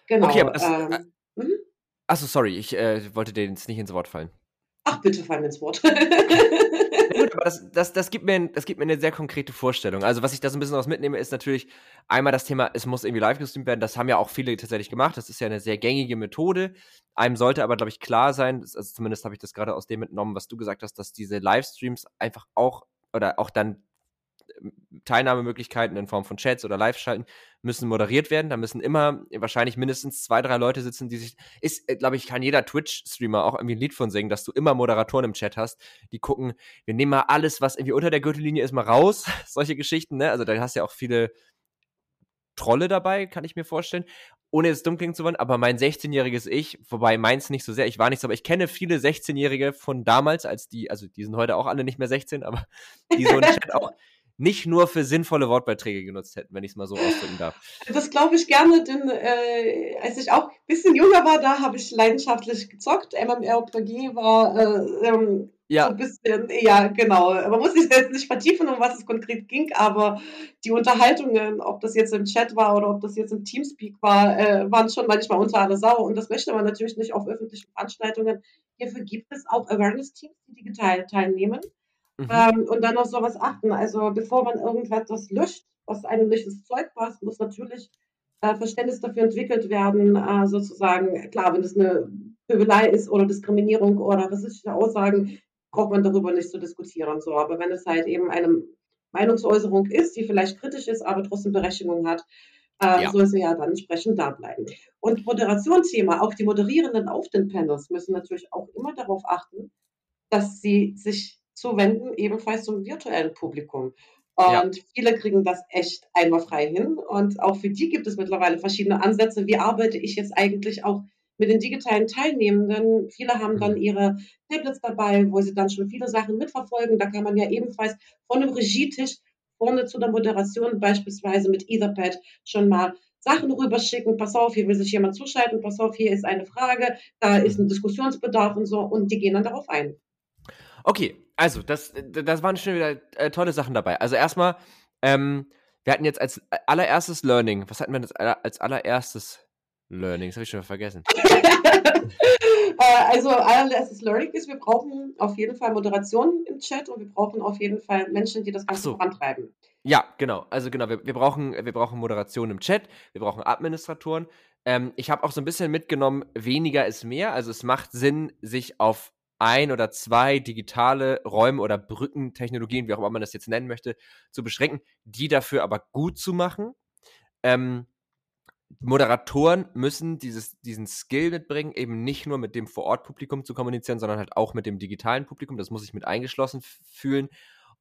Genau. Okay, aber das, ähm, äh, mhm. Achso, sorry, ich äh, wollte dir jetzt nicht ins Wort fallen. Ach, bitte fall mir ins Wort. gut, aber das, das, das, gibt mir, das gibt mir eine sehr konkrete Vorstellung. Also, was ich da so ein bisschen aus mitnehme, ist natürlich einmal das Thema, es muss irgendwie live gestreamt werden. Das haben ja auch viele tatsächlich gemacht. Das ist ja eine sehr gängige Methode. Einem sollte aber, glaube ich, klar sein, also zumindest habe ich das gerade aus dem mitgenommen, was du gesagt hast, dass diese Livestreams einfach auch oder auch dann Teilnahmemöglichkeiten in Form von Chats oder Live-Schalten müssen moderiert werden. Da müssen immer wahrscheinlich mindestens zwei, drei Leute sitzen, die sich. Ist, äh, glaube ich, kann jeder Twitch-Streamer auch irgendwie ein Lied von singen, dass du immer Moderatoren im Chat hast, die gucken, wir nehmen mal alles, was irgendwie unter der Gürtellinie ist, mal raus. Solche Geschichten, ne? Also da hast du ja auch viele Trolle dabei, kann ich mir vorstellen. Ohne es dumm klingen zu wollen, aber mein 16-jähriges Ich, wobei meins nicht so sehr, ich war nicht so, aber ich kenne viele 16-Jährige von damals, als die, also die sind heute auch alle nicht mehr 16, aber die so einen Chat auch nicht nur für sinnvolle Wortbeiträge genutzt hätten, wenn ich es mal so ausdrücken darf. Das glaube ich gerne, denn äh, als ich auch ein bisschen jünger war, da habe ich leidenschaftlich gezockt. MMORPG war äh, ähm, ja. so ein bisschen, ja, genau. Man muss sich jetzt nicht vertiefen, um was es konkret ging, aber die Unterhaltungen, ob das jetzt im Chat war oder ob das jetzt im Teamspeak war, äh, waren schon manchmal unter aller Sau. Und das möchte man natürlich nicht auf öffentlichen Veranstaltungen. Hierfür gibt es auch Awareness-Teams, die digital teilnehmen. Mhm. Ähm, und dann auf sowas achten. Also bevor man irgendetwas löscht, was einem nicht ins Zeug passt, muss natürlich äh, Verständnis dafür entwickelt werden, äh, sozusagen, klar, wenn es eine Pöbelei ist oder Diskriminierung oder rassistische Aussagen, braucht man darüber nicht zu diskutieren. So. Aber wenn es halt eben eine Meinungsäußerung ist, die vielleicht kritisch ist, aber trotzdem Berechtigung hat, äh, ja. soll sie ja dann entsprechend da bleiben. Und Moderationsthema, auch die Moderierenden auf den Panels müssen natürlich auch immer darauf achten, dass sie sich zuwenden, ebenfalls zum virtuellen Publikum. Und ja. viele kriegen das echt einwandfrei hin. Und auch für die gibt es mittlerweile verschiedene Ansätze. Wie arbeite ich jetzt eigentlich auch mit den digitalen Teilnehmenden? Viele haben dann mhm. ihre Tablets dabei, wo sie dann schon viele Sachen mitverfolgen. Da kann man ja ebenfalls von einem Regietisch vorne zu der Moderation beispielsweise mit Etherpad schon mal Sachen rüberschicken. Pass auf, hier will sich jemand zuschalten. Pass auf, hier ist eine Frage. Da ist ein Diskussionsbedarf und so. Und die gehen dann darauf ein. Okay, also, das, das waren schon wieder äh, tolle Sachen dabei. Also erstmal, ähm, wir hatten jetzt als allererstes Learning, was hatten wir jetzt als allererstes Learning? Das habe ich schon vergessen. Äh, also allererstes Learning ist, wir brauchen auf jeden Fall Moderation im Chat und wir brauchen auf jeden Fall Menschen, die das Ganze so. vorantreiben. Ja, genau. Also genau, wir, wir, brauchen, wir brauchen Moderation im Chat, wir brauchen Administratoren. Ähm, ich habe auch so ein bisschen mitgenommen, weniger ist mehr. Also es macht Sinn, sich auf ein oder zwei digitale Räume oder Brückentechnologien, wie auch immer man das jetzt nennen möchte, zu beschränken, die dafür aber gut zu machen. Ähm, Moderatoren müssen dieses, diesen Skill mitbringen, eben nicht nur mit dem Vor-Ort-Publikum zu kommunizieren, sondern halt auch mit dem digitalen Publikum. Das muss sich mit eingeschlossen fühlen.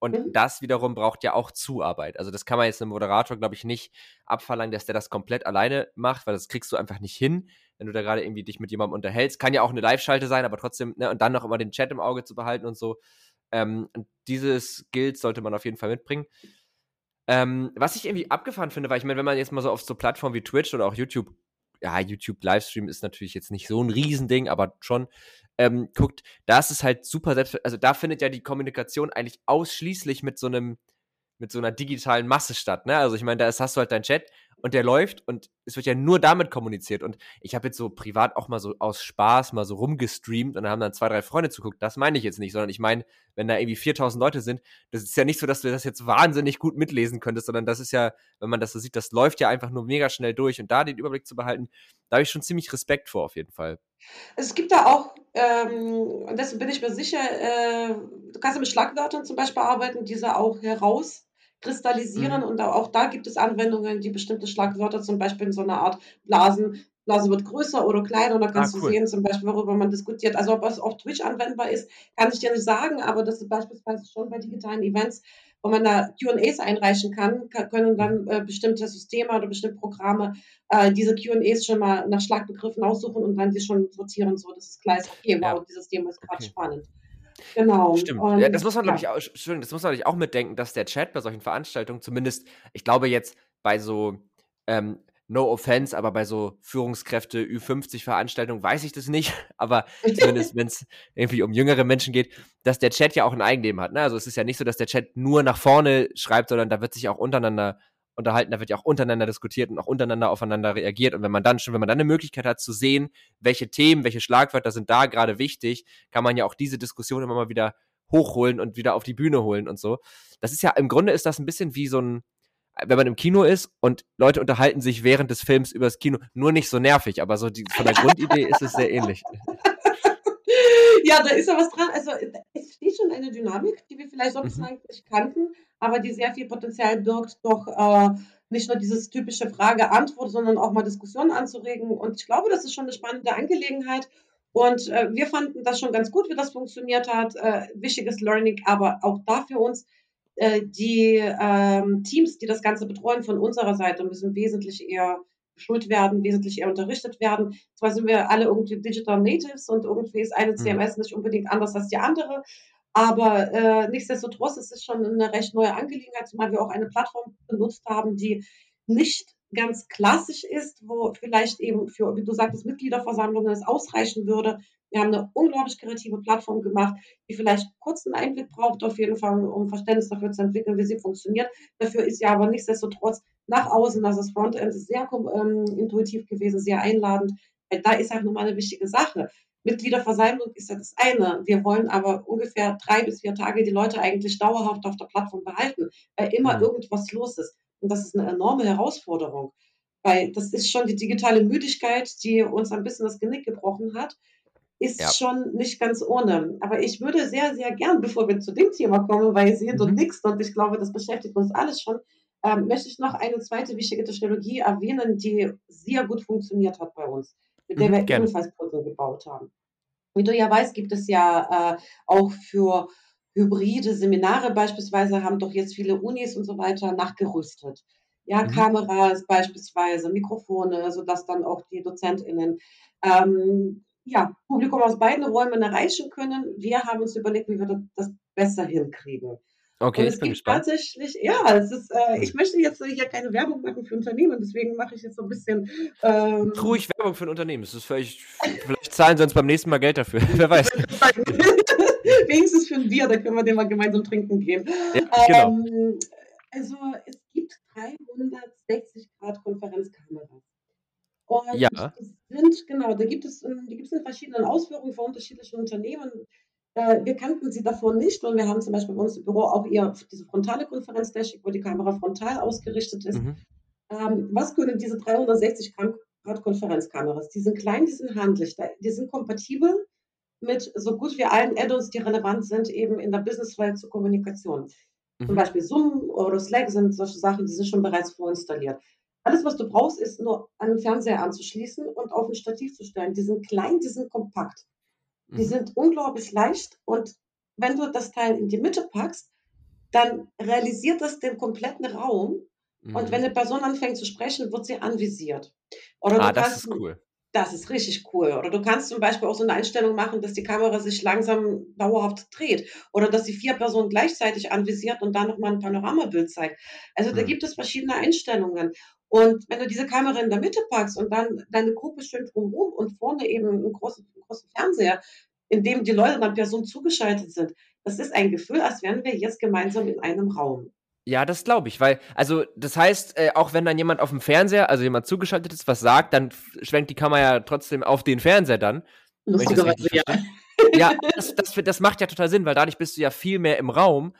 Und mhm. das wiederum braucht ja auch Zuarbeit. Also das kann man jetzt einem Moderator, glaube ich, nicht abverlangen, dass der das komplett alleine macht, weil das kriegst du einfach nicht hin wenn du da gerade irgendwie dich mit jemandem unterhältst. Kann ja auch eine Live-Schalte sein, aber trotzdem, ne, und dann noch immer den Chat im Auge zu behalten und so. Ähm, dieses Skills sollte man auf jeden Fall mitbringen. Ähm, was ich irgendwie abgefahren finde, weil ich meine, wenn man jetzt mal so auf so Plattformen wie Twitch oder auch YouTube, ja, YouTube Livestream ist natürlich jetzt nicht so ein Riesending, aber schon ähm, guckt, da ist halt super selbst, also da findet ja die Kommunikation eigentlich ausschließlich mit so einem, mit so einer digitalen Masse statt, ne? Also ich meine, da ist, hast du halt dein Chat und der läuft und es wird ja nur damit kommuniziert. Und ich habe jetzt so privat auch mal so aus Spaß mal so rumgestreamt und da haben dann zwei, drei Freunde zuguckt. Das meine ich jetzt nicht, sondern ich meine, wenn da irgendwie 4000 Leute sind, das ist ja nicht so, dass du das jetzt wahnsinnig gut mitlesen könntest, sondern das ist ja, wenn man das so sieht, das läuft ja einfach nur mega schnell durch und da den Überblick zu behalten, da habe ich schon ziemlich Respekt vor, auf jeden Fall. Es gibt da auch, ähm, und dessen bin ich mir sicher, äh, du kannst ja mit Schlagwörtern zum Beispiel arbeiten, diese auch heraus kristallisieren. Mhm. Und auch da gibt es Anwendungen, die bestimmte Schlagwörter zum Beispiel in so einer Art Blasen, Blase wird größer oder kleiner, da kannst ah, cool. du sehen, zum Beispiel, worüber man diskutiert. Also ob es auf Twitch anwendbar ist, kann ich dir nicht sagen, aber das ist beispielsweise schon bei digitalen Events, wo man da QAs einreichen kann, können dann äh, bestimmte Systeme oder bestimmte Programme äh, diese QAs schon mal nach Schlagbegriffen aussuchen und dann die schon sortieren, so dass es klar ist, okay, wow, ja. dieses Thema ist gerade okay. spannend. Genau. Stimmt. Und, ja, das muss man, glaube ich, auch, das muss man natürlich auch mitdenken, dass der Chat bei solchen Veranstaltungen zumindest, ich glaube jetzt bei so, ähm, no offense, aber bei so Führungskräfte Ü50-Veranstaltungen weiß ich das nicht, aber zumindest wenn es irgendwie um jüngere Menschen geht, dass der Chat ja auch ein Eigenleben hat. Ne? Also es ist ja nicht so, dass der Chat nur nach vorne schreibt, sondern da wird sich auch untereinander unterhalten, da wird ja auch untereinander diskutiert und auch untereinander aufeinander reagiert. Und wenn man dann schon, wenn man dann eine Möglichkeit hat zu sehen, welche Themen, welche Schlagwörter sind da gerade wichtig, kann man ja auch diese Diskussion immer mal wieder hochholen und wieder auf die Bühne holen und so. Das ist ja, im Grunde ist das ein bisschen wie so ein, wenn man im Kino ist und Leute unterhalten sich während des Films über das Kino, nur nicht so nervig, aber so die, von der Grundidee ist es sehr ähnlich. Ja, da ist ja was dran. Also es steht schon eine Dynamik, die wir vielleicht sonst mhm. nicht kannten, aber die sehr viel Potenzial birgt, doch äh, nicht nur dieses typische Frage-Antwort, sondern auch mal Diskussionen anzuregen. Und ich glaube, das ist schon eine spannende Angelegenheit. Und äh, wir fanden das schon ganz gut, wie das funktioniert hat. Äh, wichtiges Learning, aber auch da für uns, äh, die ähm, Teams, die das Ganze betreuen von unserer Seite, müssen wesentlich eher geschult werden, wesentlich eher unterrichtet werden. Zwar sind wir alle irgendwie Digital Natives und irgendwie ist eine CMS mhm. nicht unbedingt anders als die andere, aber äh, nichtsdestotrotz ist es schon eine recht neue Angelegenheit, zumal wir auch eine Plattform benutzt haben, die nicht ganz klassisch ist, wo vielleicht eben für, wie du sagtest, Mitgliederversammlungen es ausreichen würde. Wir haben eine unglaublich kreative Plattform gemacht, die vielleicht kurzen Einblick braucht, auf jeden Fall, um Verständnis dafür zu entwickeln, wie sie funktioniert. Dafür ist ja aber nichtsdestotrotz nach außen, also das Frontend ist sehr ähm, intuitiv gewesen, sehr einladend. Da ist halt nochmal eine wichtige Sache. Mitgliederversammlung ist ja das eine. Wir wollen aber ungefähr drei bis vier Tage die Leute eigentlich dauerhaft auf der Plattform behalten, weil immer mhm. irgendwas los ist. Und das ist eine enorme Herausforderung. Weil das ist schon die digitale Müdigkeit, die uns ein bisschen das Genick gebrochen hat, ist ja. schon nicht ganz ohne. Aber ich würde sehr, sehr gern, bevor wir zu dem Thema kommen, weil Sie mhm. und nix und ich glaube, das beschäftigt uns alles schon, ähm, möchte ich noch eine zweite wichtige Technologie erwähnen, die sehr gut funktioniert hat bei uns mit der mhm, wir gerne. ebenfalls Brücken gebaut haben. Wie du ja weißt, gibt es ja äh, auch für hybride Seminare beispielsweise, haben doch jetzt viele Unis und so weiter nachgerüstet. Ja, mhm. Kameras beispielsweise, Mikrofone, sodass dann auch die DozentInnen ähm, ja, Publikum aus beiden Räumen erreichen können. Wir haben uns überlegt, wie wir das besser hinkriegen. Okay, und es ich bin gibt gespannt. tatsächlich, ja, es ist, äh, ich möchte jetzt hier keine Werbung machen für Unternehmen, deswegen mache ich jetzt so ein bisschen. Ähm, Ruhig Werbung für ein Unternehmen. Es ist völlig, vielleicht zahlen sie uns beim nächsten Mal Geld dafür. Wer weiß. Wenigstens für ein Bier, da können wir den mal gemeinsam trinken gehen. Ja, genau. Ähm, also es gibt 360 Grad Konferenzkameras. Und ja. sind, genau, da gibt es, die gibt es in verschiedenen Ausführungen von unterschiedlichen Unternehmen. Äh, wir kannten sie davor nicht und wir haben zum Beispiel bei uns im Büro auch eher diese frontale Konferenzfläche, wo die Kamera frontal ausgerichtet ist. Mhm. Ähm, was können diese 360 Grad Konferenzkameras? Die sind klein, die sind handlich, die sind kompatibel mit so gut wie allen Add-ons, die relevant sind eben in der Businesswelt zur Kommunikation. Mhm. Zum Beispiel Zoom oder Slack sind solche Sachen, die sind schon bereits vorinstalliert. Alles, was du brauchst, ist nur einen Fernseher anzuschließen und auf ein Stativ zu stellen. Die sind klein, die sind kompakt. Die mhm. sind unglaublich leicht und wenn du das Teil in die Mitte packst, dann realisiert das den kompletten Raum. Mhm. Und wenn eine Person anfängt zu sprechen, wird sie anvisiert. Oder ah, das ist cool. Das ist richtig cool. Oder du kannst zum Beispiel auch so eine Einstellung machen, dass die Kamera sich langsam dauerhaft dreht. Oder dass sie vier Personen gleichzeitig anvisiert und dann nochmal ein Panoramabild zeigt. Also da hm. gibt es verschiedene Einstellungen. Und wenn du diese Kamera in der Mitte packst und dann deine Gruppe schön drumherum und vorne eben einen großen, großen Fernseher, in dem die Leute dann Personen zugeschaltet sind, das ist ein Gefühl, als wären wir jetzt gemeinsam in einem Raum. Ja, das glaube ich, weil, also, das heißt, äh, auch wenn dann jemand auf dem Fernseher, also jemand zugeschaltet ist, was sagt, dann schwenkt die Kamera ja trotzdem auf den Fernseher dann. Lustigerweise, ja. Ja, das, das, das macht ja total Sinn, weil dadurch bist du ja viel mehr im Raum.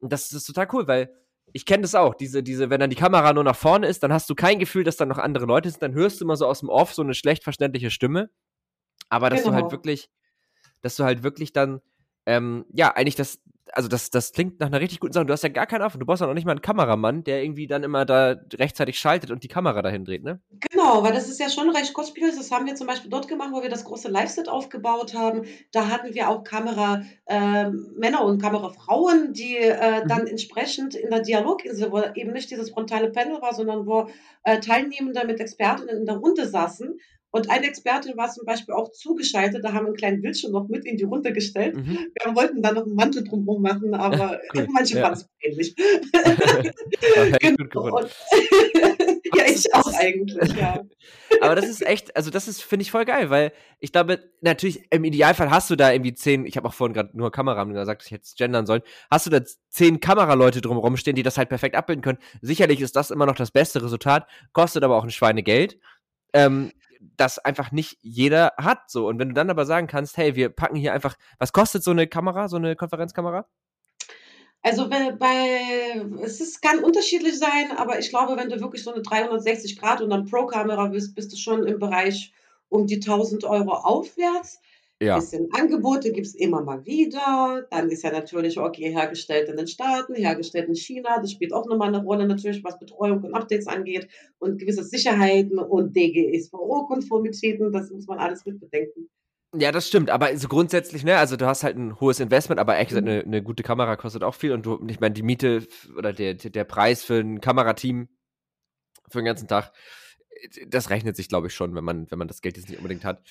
Und das ist total cool, weil ich kenne das auch, diese, diese, wenn dann die Kamera nur nach vorne ist, dann hast du kein Gefühl, dass da noch andere Leute sind, dann hörst du immer so aus dem Off so eine schlecht verständliche Stimme. Aber dass genau. du halt genau. wirklich, dass du halt wirklich dann, ähm, ja, eigentlich das, also das, das klingt nach einer richtig guten Sache. Du hast ja gar keinen Aufwand. Du brauchst ja noch nicht mal einen Kameramann, der irgendwie dann immer da rechtzeitig schaltet und die Kamera dahin dreht, ne? Genau, weil das ist ja schon recht kostspielig. Das haben wir zum Beispiel dort gemacht, wo wir das große Live-Set aufgebaut haben. Da hatten wir auch Kameramänner ähm, und Kamerafrauen, die äh, mhm. dann entsprechend in der Dialoginsel, wo eben nicht dieses frontale Panel war, sondern wo äh, Teilnehmende mit Expertinnen in der Runde saßen und eine Expertin war zum Beispiel auch zugeschaltet, da haben wir einen kleinen Bildschirm noch mit in die Runde gestellt. Mhm. Wir wollten da noch einen Mantel drumherum machen, aber cool. manche ja. fanden es ähnlich. genau. ja, ich auch eigentlich, ja. Aber das ist echt, also das ist, finde ich, voll geil, weil ich glaube, natürlich, im Idealfall hast du da irgendwie zehn, ich habe auch vorhin gerade nur Kameramann gesagt, ich hätte es gendern sollen, hast du da zehn Kameraleute drumherum stehen, die das halt perfekt abbilden können. Sicherlich ist das immer noch das beste Resultat, kostet aber auch ein Schweinegeld. Ähm, das einfach nicht jeder hat. So. Und wenn du dann aber sagen kannst, hey, wir packen hier einfach, was kostet so eine Kamera, so eine Konferenzkamera? Also bei, es ist, kann unterschiedlich sein, aber ich glaube, wenn du wirklich so eine 360 Grad und dann Pro-Kamera bist, bist du schon im Bereich um die 1000 Euro aufwärts. Ja. Bisschen Angebote gibt es immer mal wieder. Dann ist ja natürlich, okay, hergestellt in den Staaten, hergestellt in China. Das spielt auch nochmal eine Rolle natürlich, was Betreuung und Updates angeht und gewisse Sicherheiten und DGSVO-Konformitäten. Das muss man alles mit bedenken. Ja, das stimmt, aber so grundsätzlich, ne, also du hast halt ein hohes Investment, aber ehrlich gesagt, mhm. eine, eine gute Kamera kostet auch viel und du, ich meine, die Miete oder der, der Preis für ein Kamerateam für den ganzen Tag, das rechnet sich, glaube ich, schon, wenn man, wenn man das Geld jetzt nicht unbedingt hat.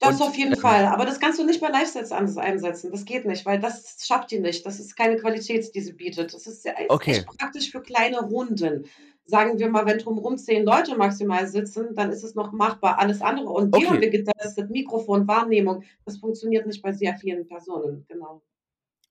Das und, auf jeden äh, Fall. Aber das kannst du nicht bei Live-Sets einsetzen. Das geht nicht, weil das schafft die nicht. Das ist keine Qualität, die sie bietet. Das ist ja okay. praktisch für kleine Runden. Sagen wir mal, wenn drumherum zehn Leute maximal sitzen, dann ist es noch machbar. Alles andere. Und die okay. haben wir getestet. Mikrofon, Wahrnehmung. Das funktioniert nicht bei sehr vielen Personen. Genau.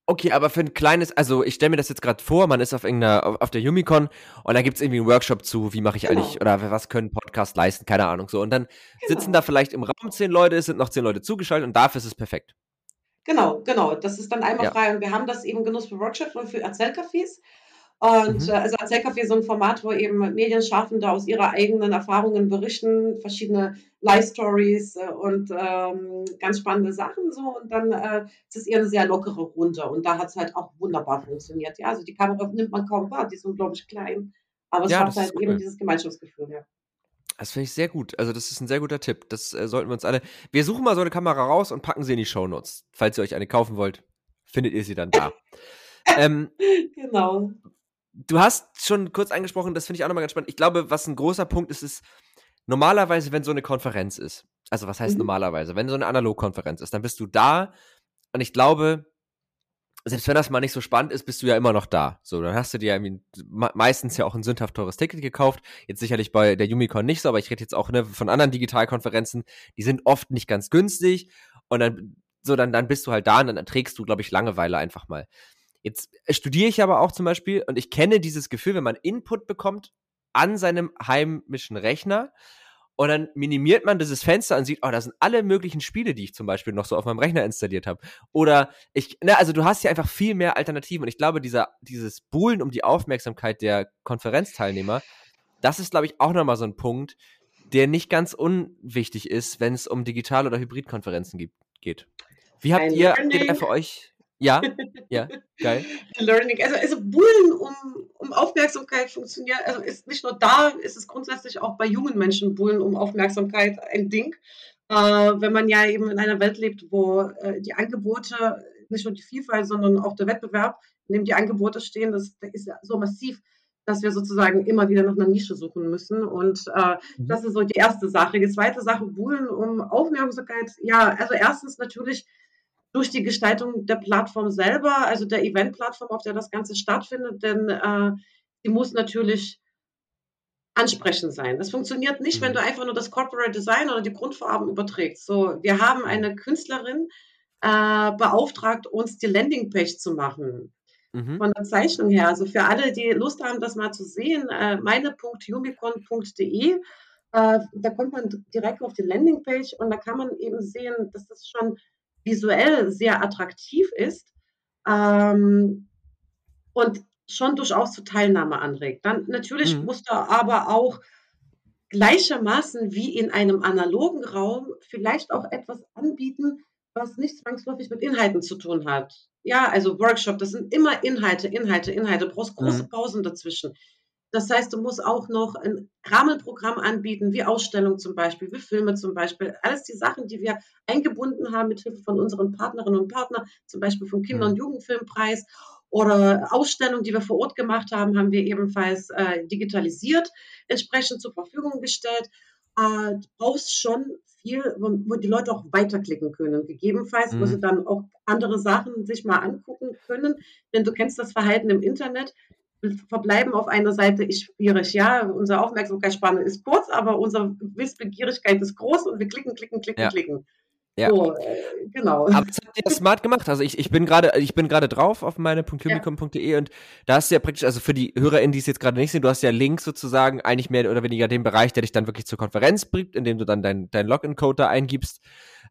Okay, aber für ein kleines, also ich stelle mir das jetzt gerade vor, man ist auf irgendeiner, auf, auf der Yumicon und da gibt es irgendwie einen Workshop zu, wie mache ich genau. eigentlich, oder was können Podcast leisten, keine Ahnung so. Und dann genau. sitzen da vielleicht im Raum zehn Leute, es sind noch zehn Leute zugeschaltet und dafür ist es perfekt. Genau, genau. Das ist dann einmal ja. frei. Und wir haben das eben genutzt für Workshops und für Erzählcafés. Und mhm. äh, also Erzählcafé so ein Format, wo eben Medienschaffende aus ihrer eigenen Erfahrungen berichten, verschiedene Live-Stories äh, und ähm, ganz spannende Sachen so. Und dann äh, ist es eher eine sehr lockere Runde. Und da hat es halt auch wunderbar funktioniert. Ja, also die Kamera nimmt man kaum wahr, die ist unglaublich klein. Aber es ja, hat halt cool. eben dieses Gemeinschaftsgefühl, ja. Das finde ich sehr gut. Also, das ist ein sehr guter Tipp. Das äh, sollten wir uns alle. Wir suchen mal so eine Kamera raus und packen sie in die Shownotes. Falls ihr euch eine kaufen wollt, findet ihr sie dann da. ähm, genau du hast schon kurz angesprochen, das finde ich auch nochmal ganz spannend. Ich glaube, was ein großer Punkt ist, ist normalerweise, wenn so eine Konferenz ist, also was heißt mhm. normalerweise, wenn so eine Analogkonferenz ist, dann bist du da und ich glaube, selbst wenn das mal nicht so spannend ist, bist du ja immer noch da. So, dann hast du dir ja meistens ja auch ein sündhaft teures Ticket gekauft. Jetzt sicherlich bei der Yumicon nicht so, aber ich rede jetzt auch ne, von anderen Digitalkonferenzen. Die sind oft nicht ganz günstig und dann so dann dann bist du halt da und dann erträgst du, glaube ich, Langeweile einfach mal. Jetzt studiere ich aber auch zum Beispiel und ich kenne dieses Gefühl, wenn man Input bekommt an seinem heimischen Rechner und dann minimiert man dieses Fenster und sieht, oh, da sind alle möglichen Spiele, die ich zum Beispiel noch so auf meinem Rechner installiert habe. Oder ich, ne, also du hast ja einfach viel mehr Alternativen und ich glaube, dieser, dieses Buhlen um die Aufmerksamkeit der Konferenzteilnehmer, das ist, glaube ich, auch nochmal so ein Punkt, der nicht ganz unwichtig ist, wenn es um Digital- oder Hybridkonferenzen geht. Wie habt Ein ihr, ihr für euch ja, ja, geil. Learning. Also, also Bullen um, um Aufmerksamkeit funktioniert, also ist nicht nur da, ist es grundsätzlich auch bei jungen Menschen Bullen um Aufmerksamkeit ein Ding. Äh, wenn man ja eben in einer Welt lebt, wo äh, die Angebote, nicht nur die Vielfalt, sondern auch der Wettbewerb, in dem die Angebote stehen, das, das ist ja so massiv dass wir sozusagen immer wieder nach einer Nische suchen müssen. Und äh, mhm. das ist so die erste Sache. Die zweite Sache, Buhlen um Aufmerksamkeit. Ja, also erstens natürlich durch die Gestaltung der Plattform selber, also der Event-Plattform, auf der das Ganze stattfindet, denn äh, die muss natürlich ansprechend sein. Das funktioniert nicht, mhm. wenn du einfach nur das Corporate Design oder die Grundfarben überträgst. So, wir haben eine Künstlerin äh, beauftragt, uns die Landingpage zu machen. Mhm. Von der Zeichnung her. Also für alle, die Lust haben, das mal zu sehen, äh, meine.unicorn.de. Äh, da kommt man direkt auf die Landingpage und da kann man eben sehen, dass das schon visuell sehr attraktiv ist ähm, und schon durchaus zur Teilnahme anregt. Dann natürlich mhm. muss da aber auch gleichermaßen wie in einem analogen Raum vielleicht auch etwas anbieten, was nicht zwangsläufig mit Inhalten zu tun hat. Ja, also Workshop, das sind immer Inhalte, Inhalte, Inhalte. Du brauchst große mhm. Pausen dazwischen. Das heißt, du musst auch noch ein Rahmenprogramm anbieten, wie Ausstellungen zum Beispiel, wie Filme zum Beispiel. Alles die Sachen, die wir eingebunden haben mit Hilfe von unseren Partnerinnen und Partnern, zum Beispiel vom Kinder- und mhm. Jugendfilmpreis oder Ausstellungen, die wir vor Ort gemacht haben, haben wir ebenfalls äh, digitalisiert, entsprechend zur Verfügung gestellt. Äh, du brauchst schon viel, wo, wo, die Leute auch weiterklicken können. Gegebenenfalls, mhm. wo sie dann auch andere Sachen sich mal angucken können. Denn du kennst das Verhalten im Internet verbleiben auf einer Seite ist schwierig. Ja, unsere Aufmerksamkeitsspanne ist kurz, aber unsere Wissbegierigkeit ist groß und wir klicken, klicken, klicken, ja. klicken. Ja. So, äh, genau. Aber das habt ihr smart gemacht. Also ich, ich bin gerade, ich bin gerade drauf auf meine.lumicom.de ja. und da hast du ja praktisch, also für die HörerInnen, die es jetzt gerade nicht sehen, du hast ja Links sozusagen, eigentlich mehr oder weniger den Bereich, der dich dann wirklich zur Konferenz bringt, indem du dann dein, dein Login-Code da eingibst.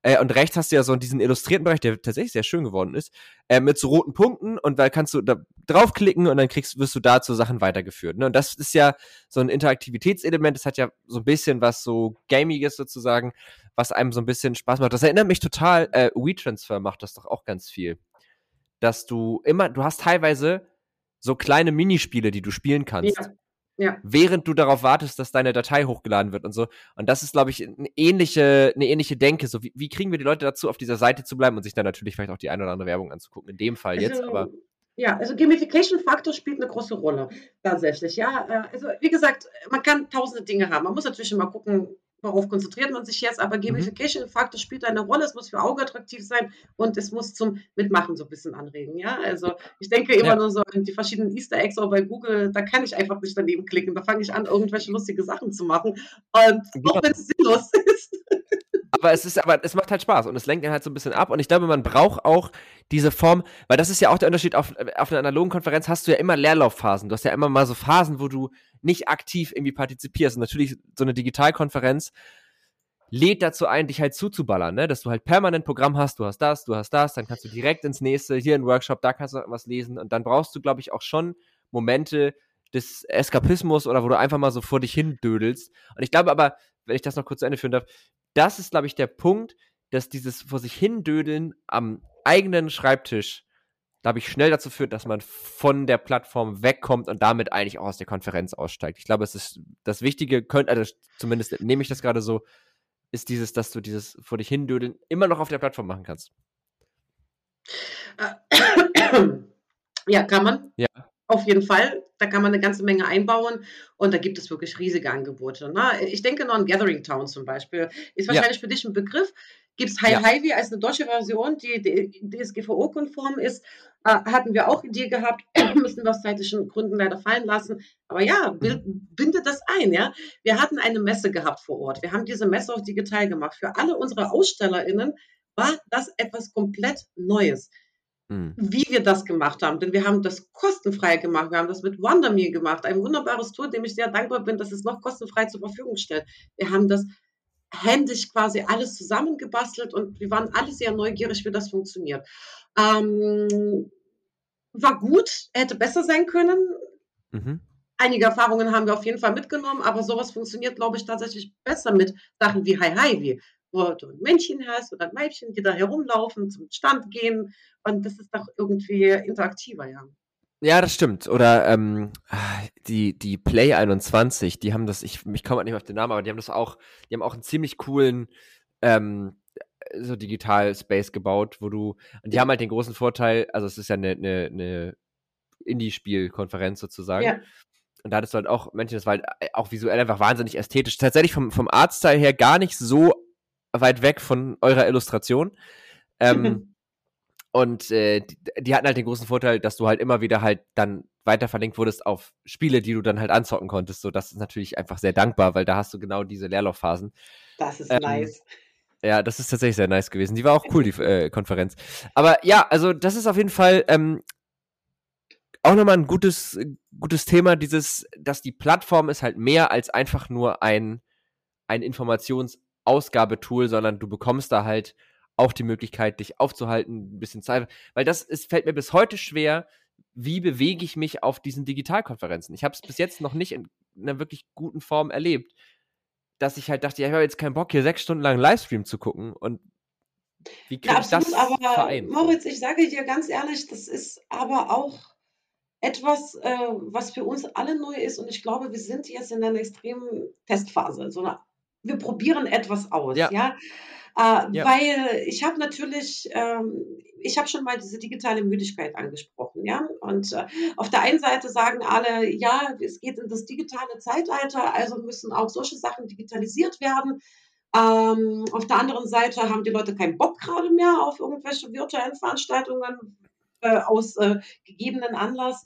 Äh, und rechts hast du ja so diesen illustrierten Bereich, der tatsächlich sehr schön geworden ist, äh, mit so roten Punkten und da kannst du da draufklicken und dann kriegst, wirst du da zu Sachen weitergeführt. Ne? Und das ist ja so ein Interaktivitätselement, das hat ja so ein bisschen was so Gamiges sozusagen, was einem so ein bisschen Spaß macht. Das erinnert mich total, äh, WeTransfer macht das doch auch ganz viel. Dass du immer, du hast teilweise so kleine Minispiele, die du spielen kannst. Ja. Ja. Während du darauf wartest, dass deine Datei hochgeladen wird und so. Und das ist, glaube ich, eine ähnliche, eine ähnliche Denke. So, wie, wie, kriegen wir die Leute dazu, auf dieser Seite zu bleiben und sich dann natürlich vielleicht auch die eine oder andere Werbung anzugucken? In dem Fall jetzt, also, aber. Ja, also Gamification-Faktor spielt eine große Rolle, tatsächlich. Ja, äh, also wie gesagt, man kann tausende Dinge haben. Man muss natürlich immer gucken, worauf konzentriert man sich jetzt, aber mhm. Gamification-Faktor spielt eine Rolle, es muss für Auge attraktiv sein und es muss zum Mitmachen so ein bisschen anregen, ja, also ich denke immer ja. nur so an die verschiedenen Easter Eggs auch bei Google, da kann ich einfach nicht daneben klicken, da fange ich an, irgendwelche lustige Sachen zu machen und genau. auch wenn es sinnlos ist. Aber es ist, aber es macht halt Spaß und es lenkt ihn halt so ein bisschen ab. Und ich glaube, man braucht auch diese Form, weil das ist ja auch der Unterschied auf, auf einer analogen Konferenz hast du ja immer Leerlaufphasen. Du hast ja immer mal so Phasen, wo du nicht aktiv irgendwie partizipierst. Und natürlich so eine Digitalkonferenz lädt dazu ein, dich halt zuzuballern, ne? dass du halt permanent Programm hast, du hast das, du hast das, dann kannst du direkt ins nächste, hier ein Workshop, da kannst du was lesen und dann brauchst du, glaube ich, auch schon Momente des Eskapismus oder wo du einfach mal so vor dich hin dödelst. Und ich glaube aber, wenn ich das noch kurz zu Ende führen darf, das ist, glaube ich, der Punkt, dass dieses vor sich hin dödeln am eigenen Schreibtisch glaube ich, schnell dazu führt, dass man von der Plattform wegkommt und damit eigentlich auch aus der Konferenz aussteigt. Ich glaube, es ist das Wichtige, könnt, also zumindest nehme ich das gerade so, ist dieses, dass du dieses vor dich hindödeln immer noch auf der Plattform machen kannst. Ja, kann man. Ja. Auf jeden Fall. Da kann man eine ganze Menge einbauen und da gibt es wirklich riesige Angebote. Ne? Ich denke noch an Gathering Town zum Beispiel. Ist wahrscheinlich ja. für dich ein Begriff. Gibt es High ja. Highway als eine deutsche Version, die, DSGVO-konform ist. Äh, hatten wir auch Idee gehabt, müssen wir aus zeitlichen Gründen leider fallen lassen. Aber ja, mhm. binde das ein. Ja? Wir hatten eine Messe gehabt vor Ort. Wir haben diese Messe auch digital gemacht. Für alle unsere AusstellerInnen war das etwas komplett Neues. Mhm. Wie wir das gemacht haben, denn wir haben das kostenfrei gemacht. Wir haben das mit WonderMe gemacht. Ein wunderbares Tool, dem ich sehr dankbar bin, dass es noch kostenfrei zur Verfügung stellt. Wir haben das händisch quasi alles zusammengebastelt und wir waren alle sehr neugierig, wie das funktioniert. Ähm, war gut, hätte besser sein können. Mhm. Einige Erfahrungen haben wir auf jeden Fall mitgenommen, aber sowas funktioniert, glaube ich, tatsächlich besser mit Sachen wie Hi Hi, wie wo du ein Männchen hast oder ein Weibchen, die da herumlaufen, zum Stand gehen. Und das ist doch irgendwie interaktiver, ja. Ja, das stimmt. Oder ähm, die, die Play 21, die haben das, ich, ich komme halt nicht auf den Namen, aber die haben das auch, die haben auch einen ziemlich coolen ähm, so Digital Space gebaut, wo du, und die haben halt den großen Vorteil, also es ist ja eine, eine, eine Indie-Spielkonferenz sozusagen. Ja. und da hattest du halt auch Menschen, das war halt äh, auch visuell einfach wahnsinnig ästhetisch. Tatsächlich vom, vom Artstyle her gar nicht so weit weg von eurer Illustration. Ähm, und äh, die, die, hatten halt den großen Vorteil, dass du halt immer wieder halt dann weiter verlinkt wurdest auf Spiele, die du dann halt anzocken konntest. So, das ist natürlich einfach sehr dankbar, weil da hast du genau diese Leerlaufphasen. Das ist ähm, nice. Ja, das ist tatsächlich sehr nice gewesen. Die war auch cool, die äh, Konferenz. Aber ja, also das ist auf jeden Fall ähm, auch nochmal ein gutes, gutes Thema, dieses, dass die Plattform ist halt mehr als einfach nur ein, ein Informationsausgabetool, sondern du bekommst da halt auch die Möglichkeit, dich aufzuhalten, ein bisschen Zeit, weil das ist, fällt mir bis heute schwer, wie bewege ich mich auf diesen Digitalkonferenzen. Ich habe es bis jetzt noch nicht in einer wirklich guten Form erlebt, dass ich halt dachte, ja, ich habe jetzt keinen Bock, hier sechs Stunden lang Livestream zu gucken und wie kriege ja, ich das aber vereint? Moritz, ich sage dir ganz ehrlich, das ist aber auch etwas, äh, was für uns alle neu ist. Und ich glaube, wir sind jetzt in einer extremen Testphase. So eine, wir probieren etwas aus. Ja. ja? Äh, ja. Weil ich habe natürlich, ähm, ich habe schon mal diese digitale Müdigkeit angesprochen, ja. Und äh, auf der einen Seite sagen alle, ja, es geht in das digitale Zeitalter, also müssen auch solche Sachen digitalisiert werden. Ähm, auf der anderen Seite haben die Leute keinen Bock gerade mehr auf irgendwelche virtuellen Veranstaltungen, äh, aus äh, gegebenen Anlass.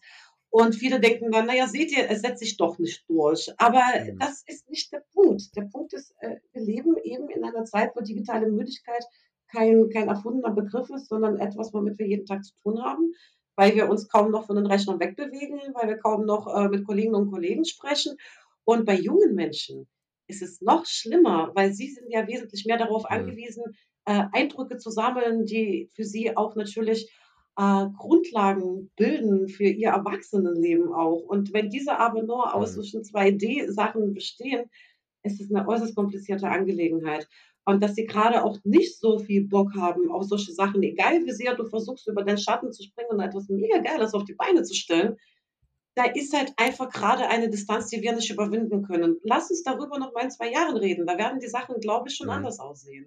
Und viele denken dann, naja, seht ihr, es setzt sich doch nicht durch. Aber mhm. das ist nicht der Punkt. Der Punkt ist, äh, wir leben eben in einer Zeit, wo digitale Müdigkeit kein, kein erfundener Begriff ist, sondern etwas, womit wir jeden Tag zu tun haben, weil wir uns kaum noch von den Rechnern wegbewegen, weil wir kaum noch äh, mit Kolleginnen und Kollegen sprechen. Und bei jungen Menschen ist es noch schlimmer, weil sie sind ja wesentlich mehr darauf mhm. angewiesen, äh, Eindrücke zu sammeln, die für sie auch natürlich äh, Grundlagen bilden für ihr Erwachsenenleben auch. Und wenn diese aber nur aus mhm. solchen 2D-Sachen bestehen, ist es eine äußerst komplizierte Angelegenheit. Und dass sie gerade auch nicht so viel Bock haben auf solche Sachen, egal wie sehr du versuchst, über deinen Schatten zu springen und etwas mega Geiles auf die Beine zu stellen, da ist halt einfach gerade eine Distanz, die wir nicht überwinden können. Lass uns darüber noch mal in zwei Jahren reden. Da werden die Sachen, glaube ich, schon mhm. anders aussehen.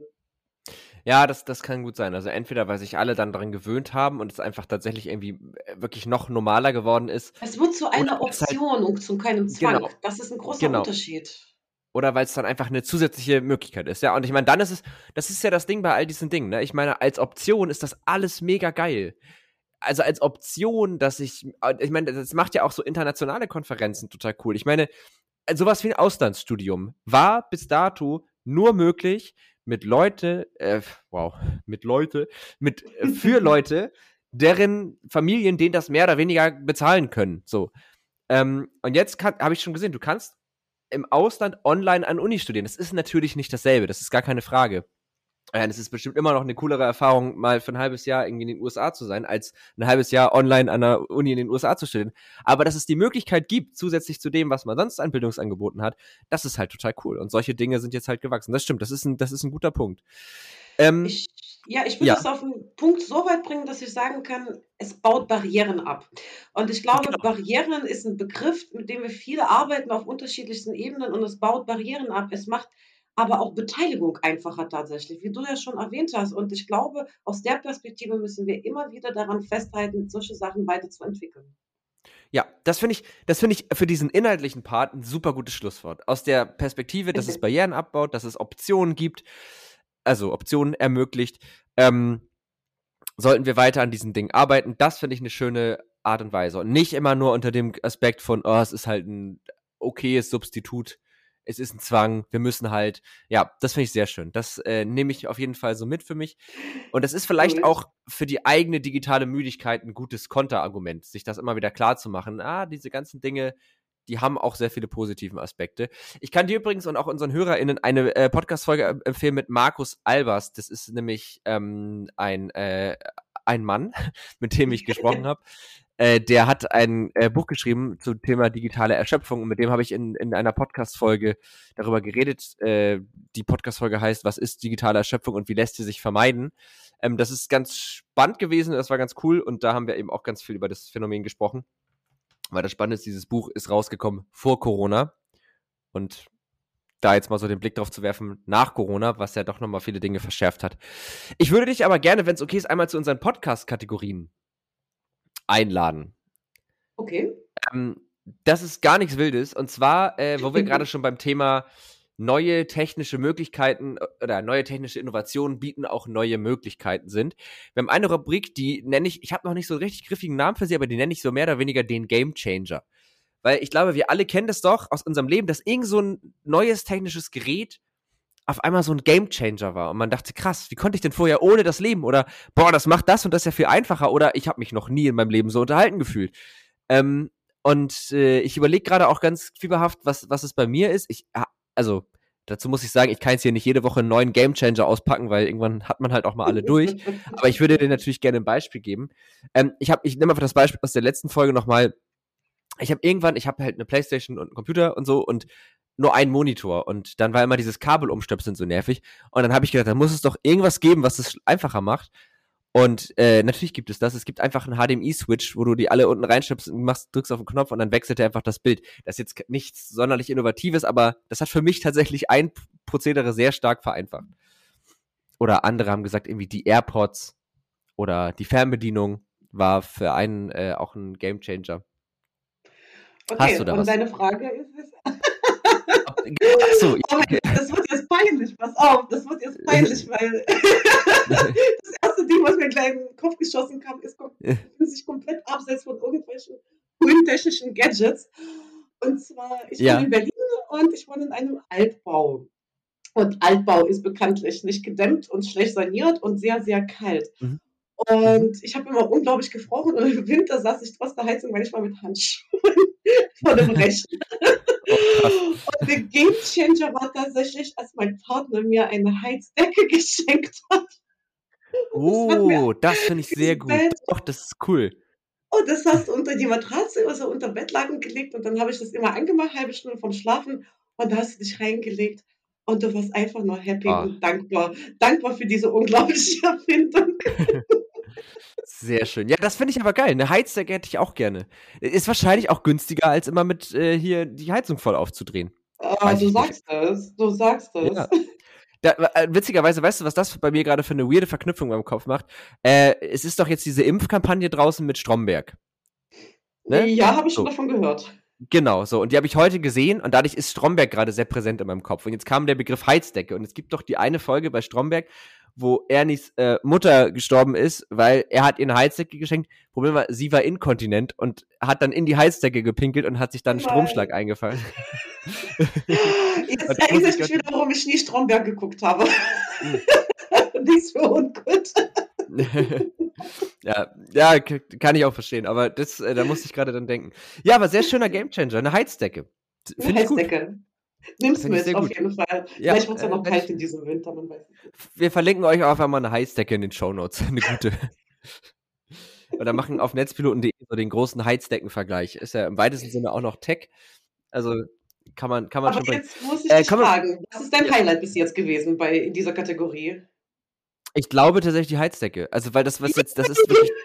Ja, das, das kann gut sein. Also entweder, weil sich alle dann daran gewöhnt haben und es einfach tatsächlich irgendwie äh, wirklich noch normaler geworden ist. Es wird zu einer halt Option halt, und zu keinem Zwang. Genau, das ist ein großer genau. Unterschied. Oder weil es dann einfach eine zusätzliche Möglichkeit ist. Ja, und ich meine, dann ist es, das ist ja das Ding bei all diesen Dingen. Ne? Ich meine, als Option ist das alles mega geil. Also als Option, dass ich, äh, ich meine, das macht ja auch so internationale Konferenzen total cool. Ich meine, sowas wie ein Auslandsstudium war bis dato nur möglich, mit Leute, äh, wow, mit Leute, mit äh, für Leute, deren Familien denen das mehr oder weniger bezahlen können. So. Ähm, und jetzt habe ich schon gesehen, du kannst im Ausland online an Uni studieren. Das ist natürlich nicht dasselbe, das ist gar keine Frage. Ja, es ist bestimmt immer noch eine coolere Erfahrung, mal für ein halbes Jahr irgendwie in den USA zu sein, als ein halbes Jahr online an der Uni in den USA zu studieren. Aber dass es die Möglichkeit gibt, zusätzlich zu dem, was man sonst an Bildungsangeboten hat, das ist halt total cool. Und solche Dinge sind jetzt halt gewachsen. Das stimmt, das ist ein, das ist ein guter Punkt. Ähm, ich, ja, ich würde ja. das auf den Punkt so weit bringen, dass ich sagen kann, es baut Barrieren ab. Und ich glaube, genau. Barrieren ist ein Begriff, mit dem wir viele arbeiten auf unterschiedlichsten Ebenen und es baut Barrieren ab. Es macht aber auch Beteiligung einfacher tatsächlich, wie du ja schon erwähnt hast. Und ich glaube, aus der Perspektive müssen wir immer wieder daran festhalten, solche Sachen weiterzuentwickeln. Ja, das finde ich, das finde ich für diesen inhaltlichen Part ein super gutes Schlusswort. Aus der Perspektive, dass es Barrieren abbaut, dass es Optionen gibt, also Optionen ermöglicht, ähm, sollten wir weiter an diesen Dingen arbeiten. Das finde ich eine schöne Art und Weise. Und nicht immer nur unter dem Aspekt von, oh, es ist halt ein okayes Substitut es ist ein Zwang, wir müssen halt, ja, das finde ich sehr schön. Das äh, nehme ich auf jeden Fall so mit für mich. Und das ist vielleicht auch für die eigene digitale Müdigkeit ein gutes Konterargument, sich das immer wieder klar zu machen. Ah, diese ganzen Dinge, die haben auch sehr viele positive Aspekte. Ich kann dir übrigens und auch unseren HörerInnen eine äh, Podcast-Folge empfehlen mit Markus Albers. Das ist nämlich ähm, ein, äh, ein Mann, mit dem ich gesprochen habe. Äh, der hat ein äh, Buch geschrieben zum Thema digitale Erschöpfung und mit dem habe ich in, in einer Podcast-Folge darüber geredet. Äh, die Podcast-Folge heißt, was ist digitale Erschöpfung und wie lässt sie sich vermeiden? Ähm, das ist ganz spannend gewesen, das war ganz cool und da haben wir eben auch ganz viel über das Phänomen gesprochen. Weil das Spannende ist, dieses Buch ist rausgekommen vor Corona und da jetzt mal so den Blick drauf zu werfen nach Corona, was ja doch nochmal viele Dinge verschärft hat. Ich würde dich aber gerne, wenn es okay ist, einmal zu unseren Podcast-Kategorien einladen. Okay. Ähm, das ist gar nichts Wildes. Und zwar, äh, wo wir gerade schon beim Thema neue technische Möglichkeiten äh, oder neue technische Innovationen bieten auch neue Möglichkeiten sind. Wir haben eine Rubrik, die nenne ich, ich habe noch nicht so einen richtig griffigen Namen für sie, aber die nenne ich so mehr oder weniger den Game Changer. Weil ich glaube, wir alle kennen das doch aus unserem Leben, dass irgend so ein neues technisches Gerät auf einmal so ein Game Changer war und man dachte, krass, wie konnte ich denn vorher ohne das leben? Oder boah, das macht das und das ja viel einfacher oder ich habe mich noch nie in meinem Leben so unterhalten gefühlt. Ähm, und äh, ich überlege gerade auch ganz fieberhaft, was, was es bei mir ist. Ich, also, dazu muss ich sagen, ich kann jetzt hier nicht jede Woche einen neuen Game Changer auspacken, weil irgendwann hat man halt auch mal alle durch. Aber ich würde dir natürlich gerne ein Beispiel geben. Ähm, ich ich nehme einfach das Beispiel aus der letzten Folge nochmal. Ich habe irgendwann, ich habe halt eine Playstation und einen Computer und so und nur einen Monitor und dann war immer dieses Kabel umstöpseln so nervig und dann habe ich gedacht, da muss es doch irgendwas geben, was es einfacher macht und äh, natürlich gibt es das. Es gibt einfach einen HDMI-Switch, wo du die alle unten reinschnippst und machst, drückst auf den Knopf und dann wechselt er einfach das Bild. Das ist jetzt nichts sonderlich Innovatives, aber das hat für mich tatsächlich ein Prozedere sehr stark vereinfacht. Oder andere haben gesagt, irgendwie die AirPods oder die Fernbedienung war für einen äh, auch ein Gamechanger. Okay, Hast du da und was? deine Frage ist es. Achso, ja. Oh das wird jetzt peinlich, pass auf, das wird jetzt peinlich, weil das erste Ding, was mir gleich in den Kopf geschossen kam, ist sich komplett abseits von irgendwelchen coolen technischen Gadgets. Und zwar, ich ja. wohne in Berlin und ich wohne in einem Altbau. Und Altbau ist bekanntlich nicht gedämmt und schlecht saniert und sehr, sehr kalt. Mhm. Und ich habe immer unglaublich gefroren und im Winter saß ich trotz der Heizung manchmal mit Handschuhen vor dem Rechner. Oh, und der Game Changer war tatsächlich, als mein Partner mir eine Heizdecke geschenkt hat. Oh, das, das finde ich sehr gut. Doch, das ist cool. Und das hast du unter die Matratze oder so unter Bettlaken gelegt und dann habe ich das immer angemacht, halbe Stunde vom Schlafen und da hast du dich reingelegt und du warst einfach nur happy ah. und dankbar. Dankbar für diese unglaubliche Erfindung. Sehr schön. Ja, das finde ich aber geil. Eine Heizdecke hätte ich auch gerne. Ist wahrscheinlich auch günstiger, als immer mit äh, hier die Heizung voll aufzudrehen. Ah, du sagst es. Du sagst es. Ja. Da, äh, witzigerweise, weißt du, was das bei mir gerade für eine weirde Verknüpfung beim Kopf macht? Äh, es ist doch jetzt diese Impfkampagne draußen mit Stromberg. Ne? Ja, habe ich schon davon gehört. Genau, so. Und die habe ich heute gesehen und dadurch ist Stromberg gerade sehr präsent in meinem Kopf. Und jetzt kam der Begriff Heizdecke. Und es gibt doch die eine Folge bei Stromberg, wo Ernies äh, Mutter gestorben ist, weil er hat ihr eine Heizdecke geschenkt. Problem war, sie war inkontinent und hat dann in die Heizdecke gepinkelt und hat sich dann einen Stromschlag eingefallen. Jetzt erinnere ich mich wieder, warum ich nie Stromberg geguckt habe. Hm. Nicht so ungut. ja, ja, kann ich auch verstehen, aber das, äh, da musste ich gerade dann denken. Ja, aber sehr schöner Gamechanger, eine Heizdecke. Eine Heizdecke. Nimm's mit, auf jeden Fall. Ja, Vielleicht wird es ja noch äh, kalt in diesem Winter, man weiß nicht. Wir verlinken euch auch einfach mal eine Heizdecke in den Shownotes. Eine gute. Oder machen auf netzpiloten.de so den großen Heizdeckenvergleich. Ist ja im weitesten Sinne auch noch Tech. Also kann man, kann man Aber schon. Jetzt muss ich äh, dich fragen, was ist dein Highlight bis jetzt gewesen bei in dieser Kategorie? Ich glaube tatsächlich die Heizdecke. Also, weil das, was jetzt, das ist wirklich.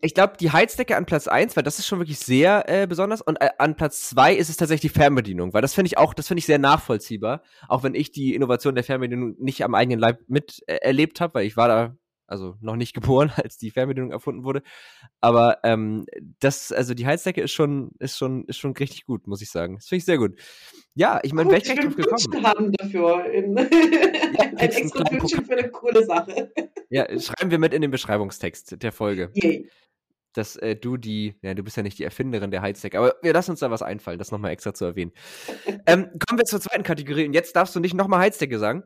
Ich glaube, die Heizdecke an Platz 1, weil das ist schon wirklich sehr äh, besonders. Und äh, an Platz 2 ist es tatsächlich die Fernbedienung, weil das finde ich auch, das finde ich sehr nachvollziehbar. Auch wenn ich die Innovation der Fernbedienung nicht am eigenen Leib miterlebt äh, habe, weil ich war da also noch nicht geboren, als die Fernbedienung erfunden wurde. Aber ähm, das, also die Heizdecke ist schon, ist schon, ist schon richtig gut, muss ich sagen. Das finde ich sehr gut. Ja, ich meine, welcher drauf gekommen? haben dafür in, ja, ein extra Wünschen für eine coole Sache. Ja, schreiben wir mit in den Beschreibungstext der Folge. Yay. Dass äh, du die, ja, du bist ja nicht die Erfinderin der Heizdecke, aber wir lassen uns da was einfallen, das nochmal extra zu erwähnen. ähm, kommen wir zur zweiten Kategorie und jetzt darfst du nicht nochmal Heizdecke sagen.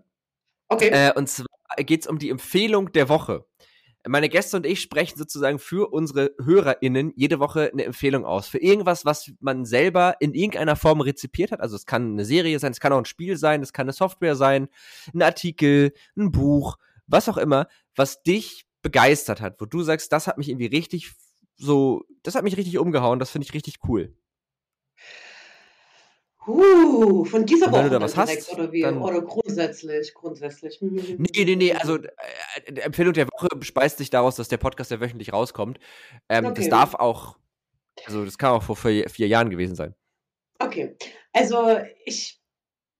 Okay. Äh, und zwar geht es um die Empfehlung der Woche. Meine Gäste und ich sprechen sozusagen für unsere HörerInnen jede Woche eine Empfehlung aus. Für irgendwas, was man selber in irgendeiner Form rezipiert hat. Also es kann eine Serie sein, es kann auch ein Spiel sein, es kann eine Software sein, ein Artikel, ein Buch, was auch immer, was dich begeistert hat, wo du sagst, das hat mich irgendwie richtig so, das hat mich richtig umgehauen, das finde ich richtig cool. Uh, von dieser Woche wenn du da was direkt, hast, oder wie? Dann, oder grundsätzlich, grundsätzlich. Nee, nee, nee, also äh, Empfehlung der Woche speist sich daraus, dass der Podcast ja wöchentlich rauskommt. Ähm, okay. Das darf auch, also das kann auch vor vier, vier Jahren gewesen sein. Okay, also ich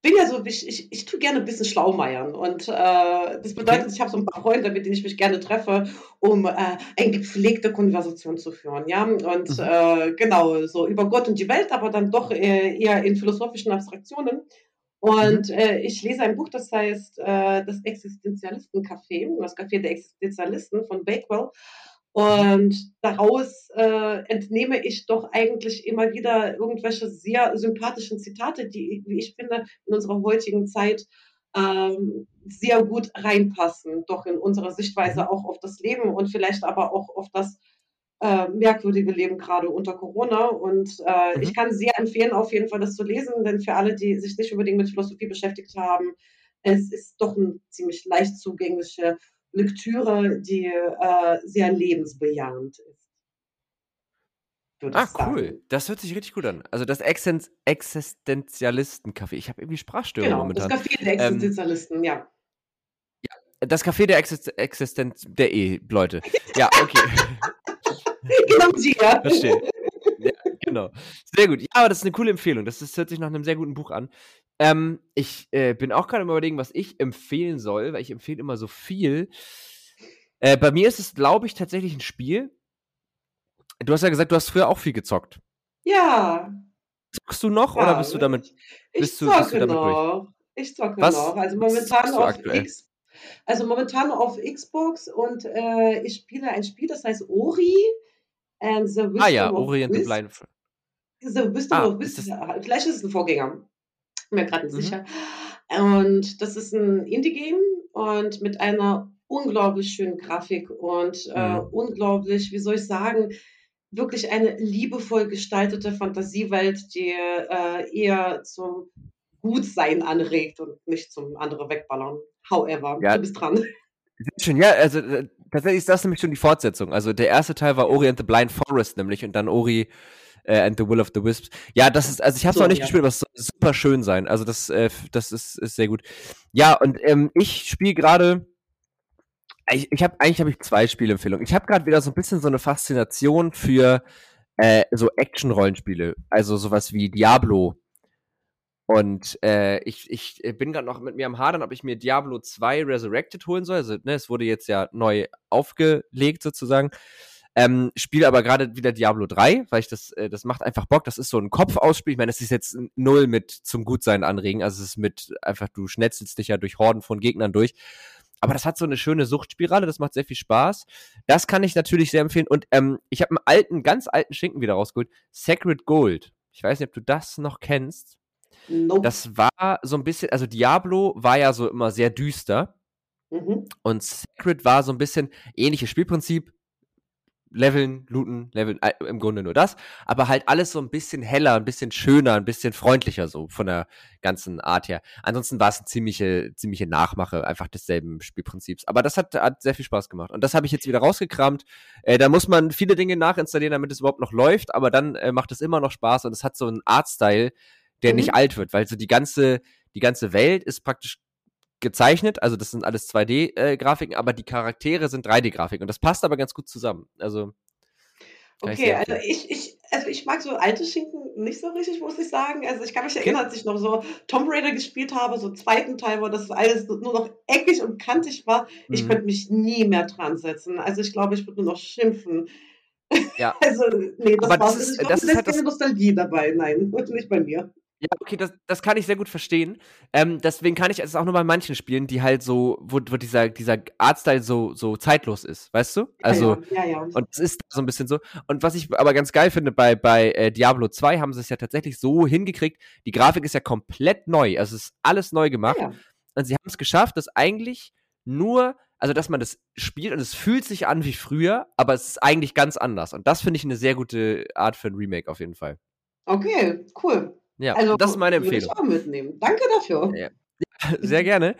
bin ja so, ich, ich, ich tue gerne ein bisschen Schlaumeiern. Und äh, das bedeutet, ich habe so ein paar Freunde, mit denen ich mich gerne treffe, um äh, eine gepflegte Konversation zu führen. Ja, und mhm. äh, genau, so über Gott und die Welt, aber dann doch äh, eher in philosophischen Abstraktionen. Und mhm. äh, ich lese ein Buch, das heißt äh, Das Existenzialisten-Café, das Café der Existenzialisten von Bakewell. Und daraus äh, entnehme ich doch eigentlich immer wieder irgendwelche sehr sympathischen Zitate, die, wie ich finde, in unserer heutigen Zeit ähm, sehr gut reinpassen, doch in unserer Sichtweise mhm. auch auf das Leben und vielleicht aber auch auf das äh, merkwürdige Leben gerade unter Corona. Und äh, mhm. ich kann sehr empfehlen, auf jeden Fall das zu lesen, denn für alle, die sich nicht unbedingt mit Philosophie beschäftigt haben, es ist doch eine ziemlich leicht zugängliche Lektüre, die äh, sehr lebensbejahend ist. Ah, cool. Das hört sich richtig gut an. Also das Existen Existenzialisten-Café. Ich habe irgendwie Sprachstörungen genau, momentan. Das Café der ähm, Existenzialisten, ähm, ja. Ja, das Café der Exist Existenz der E, Leute. Ja, okay. genau die, ja. Verstehe. Ja, genau. Sehr gut. Ja, aber das ist eine coole Empfehlung. Das, das hört sich nach einem sehr guten Buch an. Ähm, ich äh, bin auch gerade überlegen, was ich empfehlen soll, weil ich empfehle immer so viel. Äh, bei mir ist es, glaube ich, tatsächlich ein Spiel. Du hast ja gesagt, du hast früher auch viel gezockt. Ja. Zockst du noch ja, oder bist du damit? Ich bist du, bist du damit noch. Durch? Ich zocke was noch. Also momentan auf aktuell? X. Also momentan auf Xbox und äh, ich spiele ein Spiel, das heißt Ori and the Wisdom Ah ja, Ori and the Blind. The Wisdom ah, of Wisdom. Vielleicht ist es ein Vorgänger bin mir gerade nicht mhm. sicher. Und das ist ein Indie-Game und mit einer unglaublich schönen Grafik und äh, mhm. unglaublich, wie soll ich sagen, wirklich eine liebevoll gestaltete Fantasiewelt, die äh, eher zum Gutsein anregt und nicht zum andere wegballern. However, ja. du bist dran. Schön, ja, also äh, tatsächlich ist das nämlich schon die Fortsetzung. Also der erste Teil war Ori and the Blind Forest nämlich und dann Ori äh, and the Will of the Wisps. Ja, das ist, also ich habe es so, noch nicht ja. gespielt, aber es soll super schön sein. Also das, äh, das ist, ist sehr gut. Ja, und ähm, ich spiele gerade. Ich, ich habe eigentlich habe ich zwei Spielempfehlungen. Ich habe gerade wieder so ein bisschen so eine Faszination für äh, so Action-Rollenspiele, also sowas wie Diablo. Und äh, ich, ich bin gerade noch mit mir am Hadern, ob ich mir Diablo 2 Resurrected holen soll. Also, ne, es wurde jetzt ja neu aufgelegt sozusagen. Ähm, spiele aber gerade wieder Diablo 3, weil ich das, äh, das macht einfach Bock. Das ist so ein Kopfausspiel. Ich meine, das ist jetzt null mit zum Gutsein anregen. Also es ist mit einfach, du schnetzelst dich ja durch Horden von Gegnern durch. Aber das hat so eine schöne Suchtspirale, das macht sehr viel Spaß. Das kann ich natürlich sehr empfehlen. Und ähm, ich habe einen alten, ganz alten Schinken wieder rausgeholt. Sacred Gold. Ich weiß nicht, ob du das noch kennst. Nope. Das war so ein bisschen, also Diablo war ja so immer sehr düster. Mhm. Und Sacred war so ein bisschen ähnliches Spielprinzip. Leveln, looten, leveln, äh, im Grunde nur das, aber halt alles so ein bisschen heller, ein bisschen schöner, ein bisschen freundlicher so von der ganzen Art her. Ansonsten war es eine ziemliche, ziemliche Nachmache einfach desselben Spielprinzips. Aber das hat, hat sehr viel Spaß gemacht und das habe ich jetzt wieder rausgekramt. Äh, da muss man viele Dinge nachinstallieren, damit es überhaupt noch läuft, aber dann äh, macht es immer noch Spaß und es hat so einen Artstyle, der mhm. nicht alt wird, weil so die ganze, die ganze Welt ist praktisch gezeichnet, also das sind alles 2D-Grafiken, äh, aber die Charaktere sind 3D-Grafiken und das passt aber ganz gut zusammen. Also Okay, also ich, ich, also ich mag so alte Schinken nicht so richtig, muss ich sagen. Also ich kann mich erinnern, als ich noch so Tomb Raider gespielt habe, so zweiten Teil, wo das alles nur noch eckig und kantig war. Mhm. Ich könnte mich nie mehr dran setzen. Also ich glaube, ich würde nur noch schimpfen. Ja. also, nee, das, Aber das ist, das ist halt keine Nostalgie dabei. Nein, nicht bei mir. Ja, okay, das, das kann ich sehr gut verstehen. Ähm, deswegen kann ich es auch nur bei manchen Spielen, die halt so, wo, wo dieser, dieser Artstyle so, so zeitlos ist, weißt du? Also, ja, ja, ja. und es ist so ein bisschen so. Und was ich aber ganz geil finde, bei, bei äh, Diablo 2 haben sie es ja tatsächlich so hingekriegt, die Grafik ist ja komplett neu, also es ist alles neu gemacht. Und sie haben es geschafft, dass eigentlich nur, also dass man das spielt und es fühlt sich an wie früher, aber es ist eigentlich ganz anders. Und das finde ich eine sehr gute Art für ein Remake auf jeden Fall. Okay, cool. Ja, also, das ist meine Empfehlung. Ich auch mitnehmen. Danke dafür. Ja. ja sehr gerne.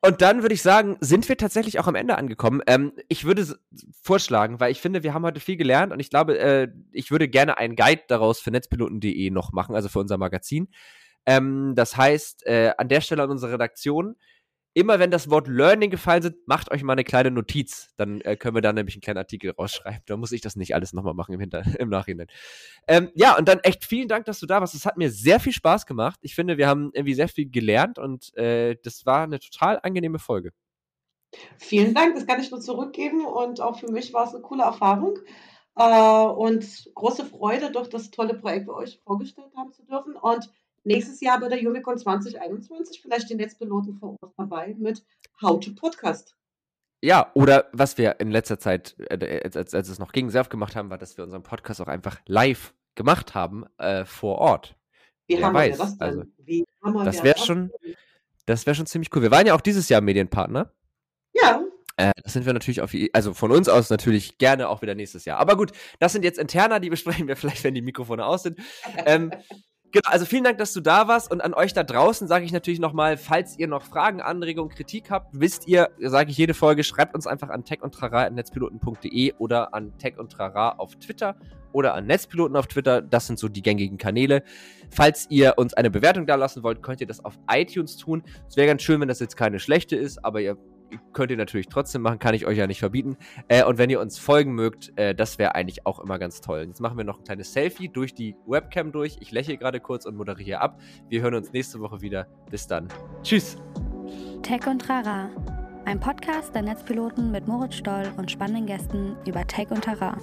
Und dann würde ich sagen, sind wir tatsächlich auch am Ende angekommen. Ähm, ich würde vorschlagen, weil ich finde, wir haben heute viel gelernt und ich glaube, äh, ich würde gerne einen Guide daraus für netzpiloten.de noch machen, also für unser Magazin. Ähm, das heißt, äh, an der Stelle an unsere Redaktion, immer wenn das Wort Learning gefallen sind, macht euch mal eine kleine Notiz. Dann äh, können wir da nämlich einen kleinen Artikel rausschreiben. Da muss ich das nicht alles nochmal machen im, Hinter im Nachhinein. Ähm, ja, und dann echt vielen Dank, dass du da warst. Es hat mir sehr viel Spaß gemacht. Ich finde, wir haben irgendwie sehr viel gelernt und äh, das war eine total angenehme Folge. Vielen Dank, das kann ich nur zurückgeben und auch für mich war es eine coole Erfahrung äh, und große Freude, durch das tolle Projekt bei euch vorgestellt haben zu dürfen. Und nächstes Jahr bei der Umicon 2021 vielleicht die Netzpiloten vor Ort dabei mit How to Podcast. Ja, oder was wir in letzter Zeit, äh, als, als, es noch sehr oft gemacht haben, war, dass wir unseren Podcast auch einfach live gemacht haben äh, vor Ort. Wie Wer haben weiß. wir das denn? Also, Wie haben wir das wäre schon, das wäre schon ziemlich cool. Wir waren ja auch dieses Jahr Medienpartner. Ja. Äh, das sind wir natürlich auf, also von uns aus natürlich gerne auch wieder nächstes Jahr. Aber gut, das sind jetzt interner, die besprechen wir vielleicht, wenn die Mikrofone aus sind. Ähm, Genau, also vielen Dank, dass du da warst und an euch da draußen sage ich natürlich nochmal, falls ihr noch Fragen, Anregungen, Kritik habt, wisst ihr, sage ich jede Folge, schreibt uns einfach an techundtrara.netzpiloten.de oder an tech und trara auf Twitter oder an Netzpiloten auf Twitter. Das sind so die gängigen Kanäle. Falls ihr uns eine Bewertung da lassen wollt, könnt ihr das auf iTunes tun. Es wäre ganz schön, wenn das jetzt keine schlechte ist, aber ihr könnt ihr natürlich trotzdem machen, kann ich euch ja nicht verbieten. Äh, und wenn ihr uns folgen mögt, äh, das wäre eigentlich auch immer ganz toll. Jetzt machen wir noch ein kleines Selfie durch die Webcam durch. Ich lächle gerade kurz und moderiere ab. Wir hören uns nächste Woche wieder. Bis dann. Tschüss. Tech und Trara. Ein Podcast der Netzpiloten mit Moritz Stoll und spannenden Gästen über Tech und Trara.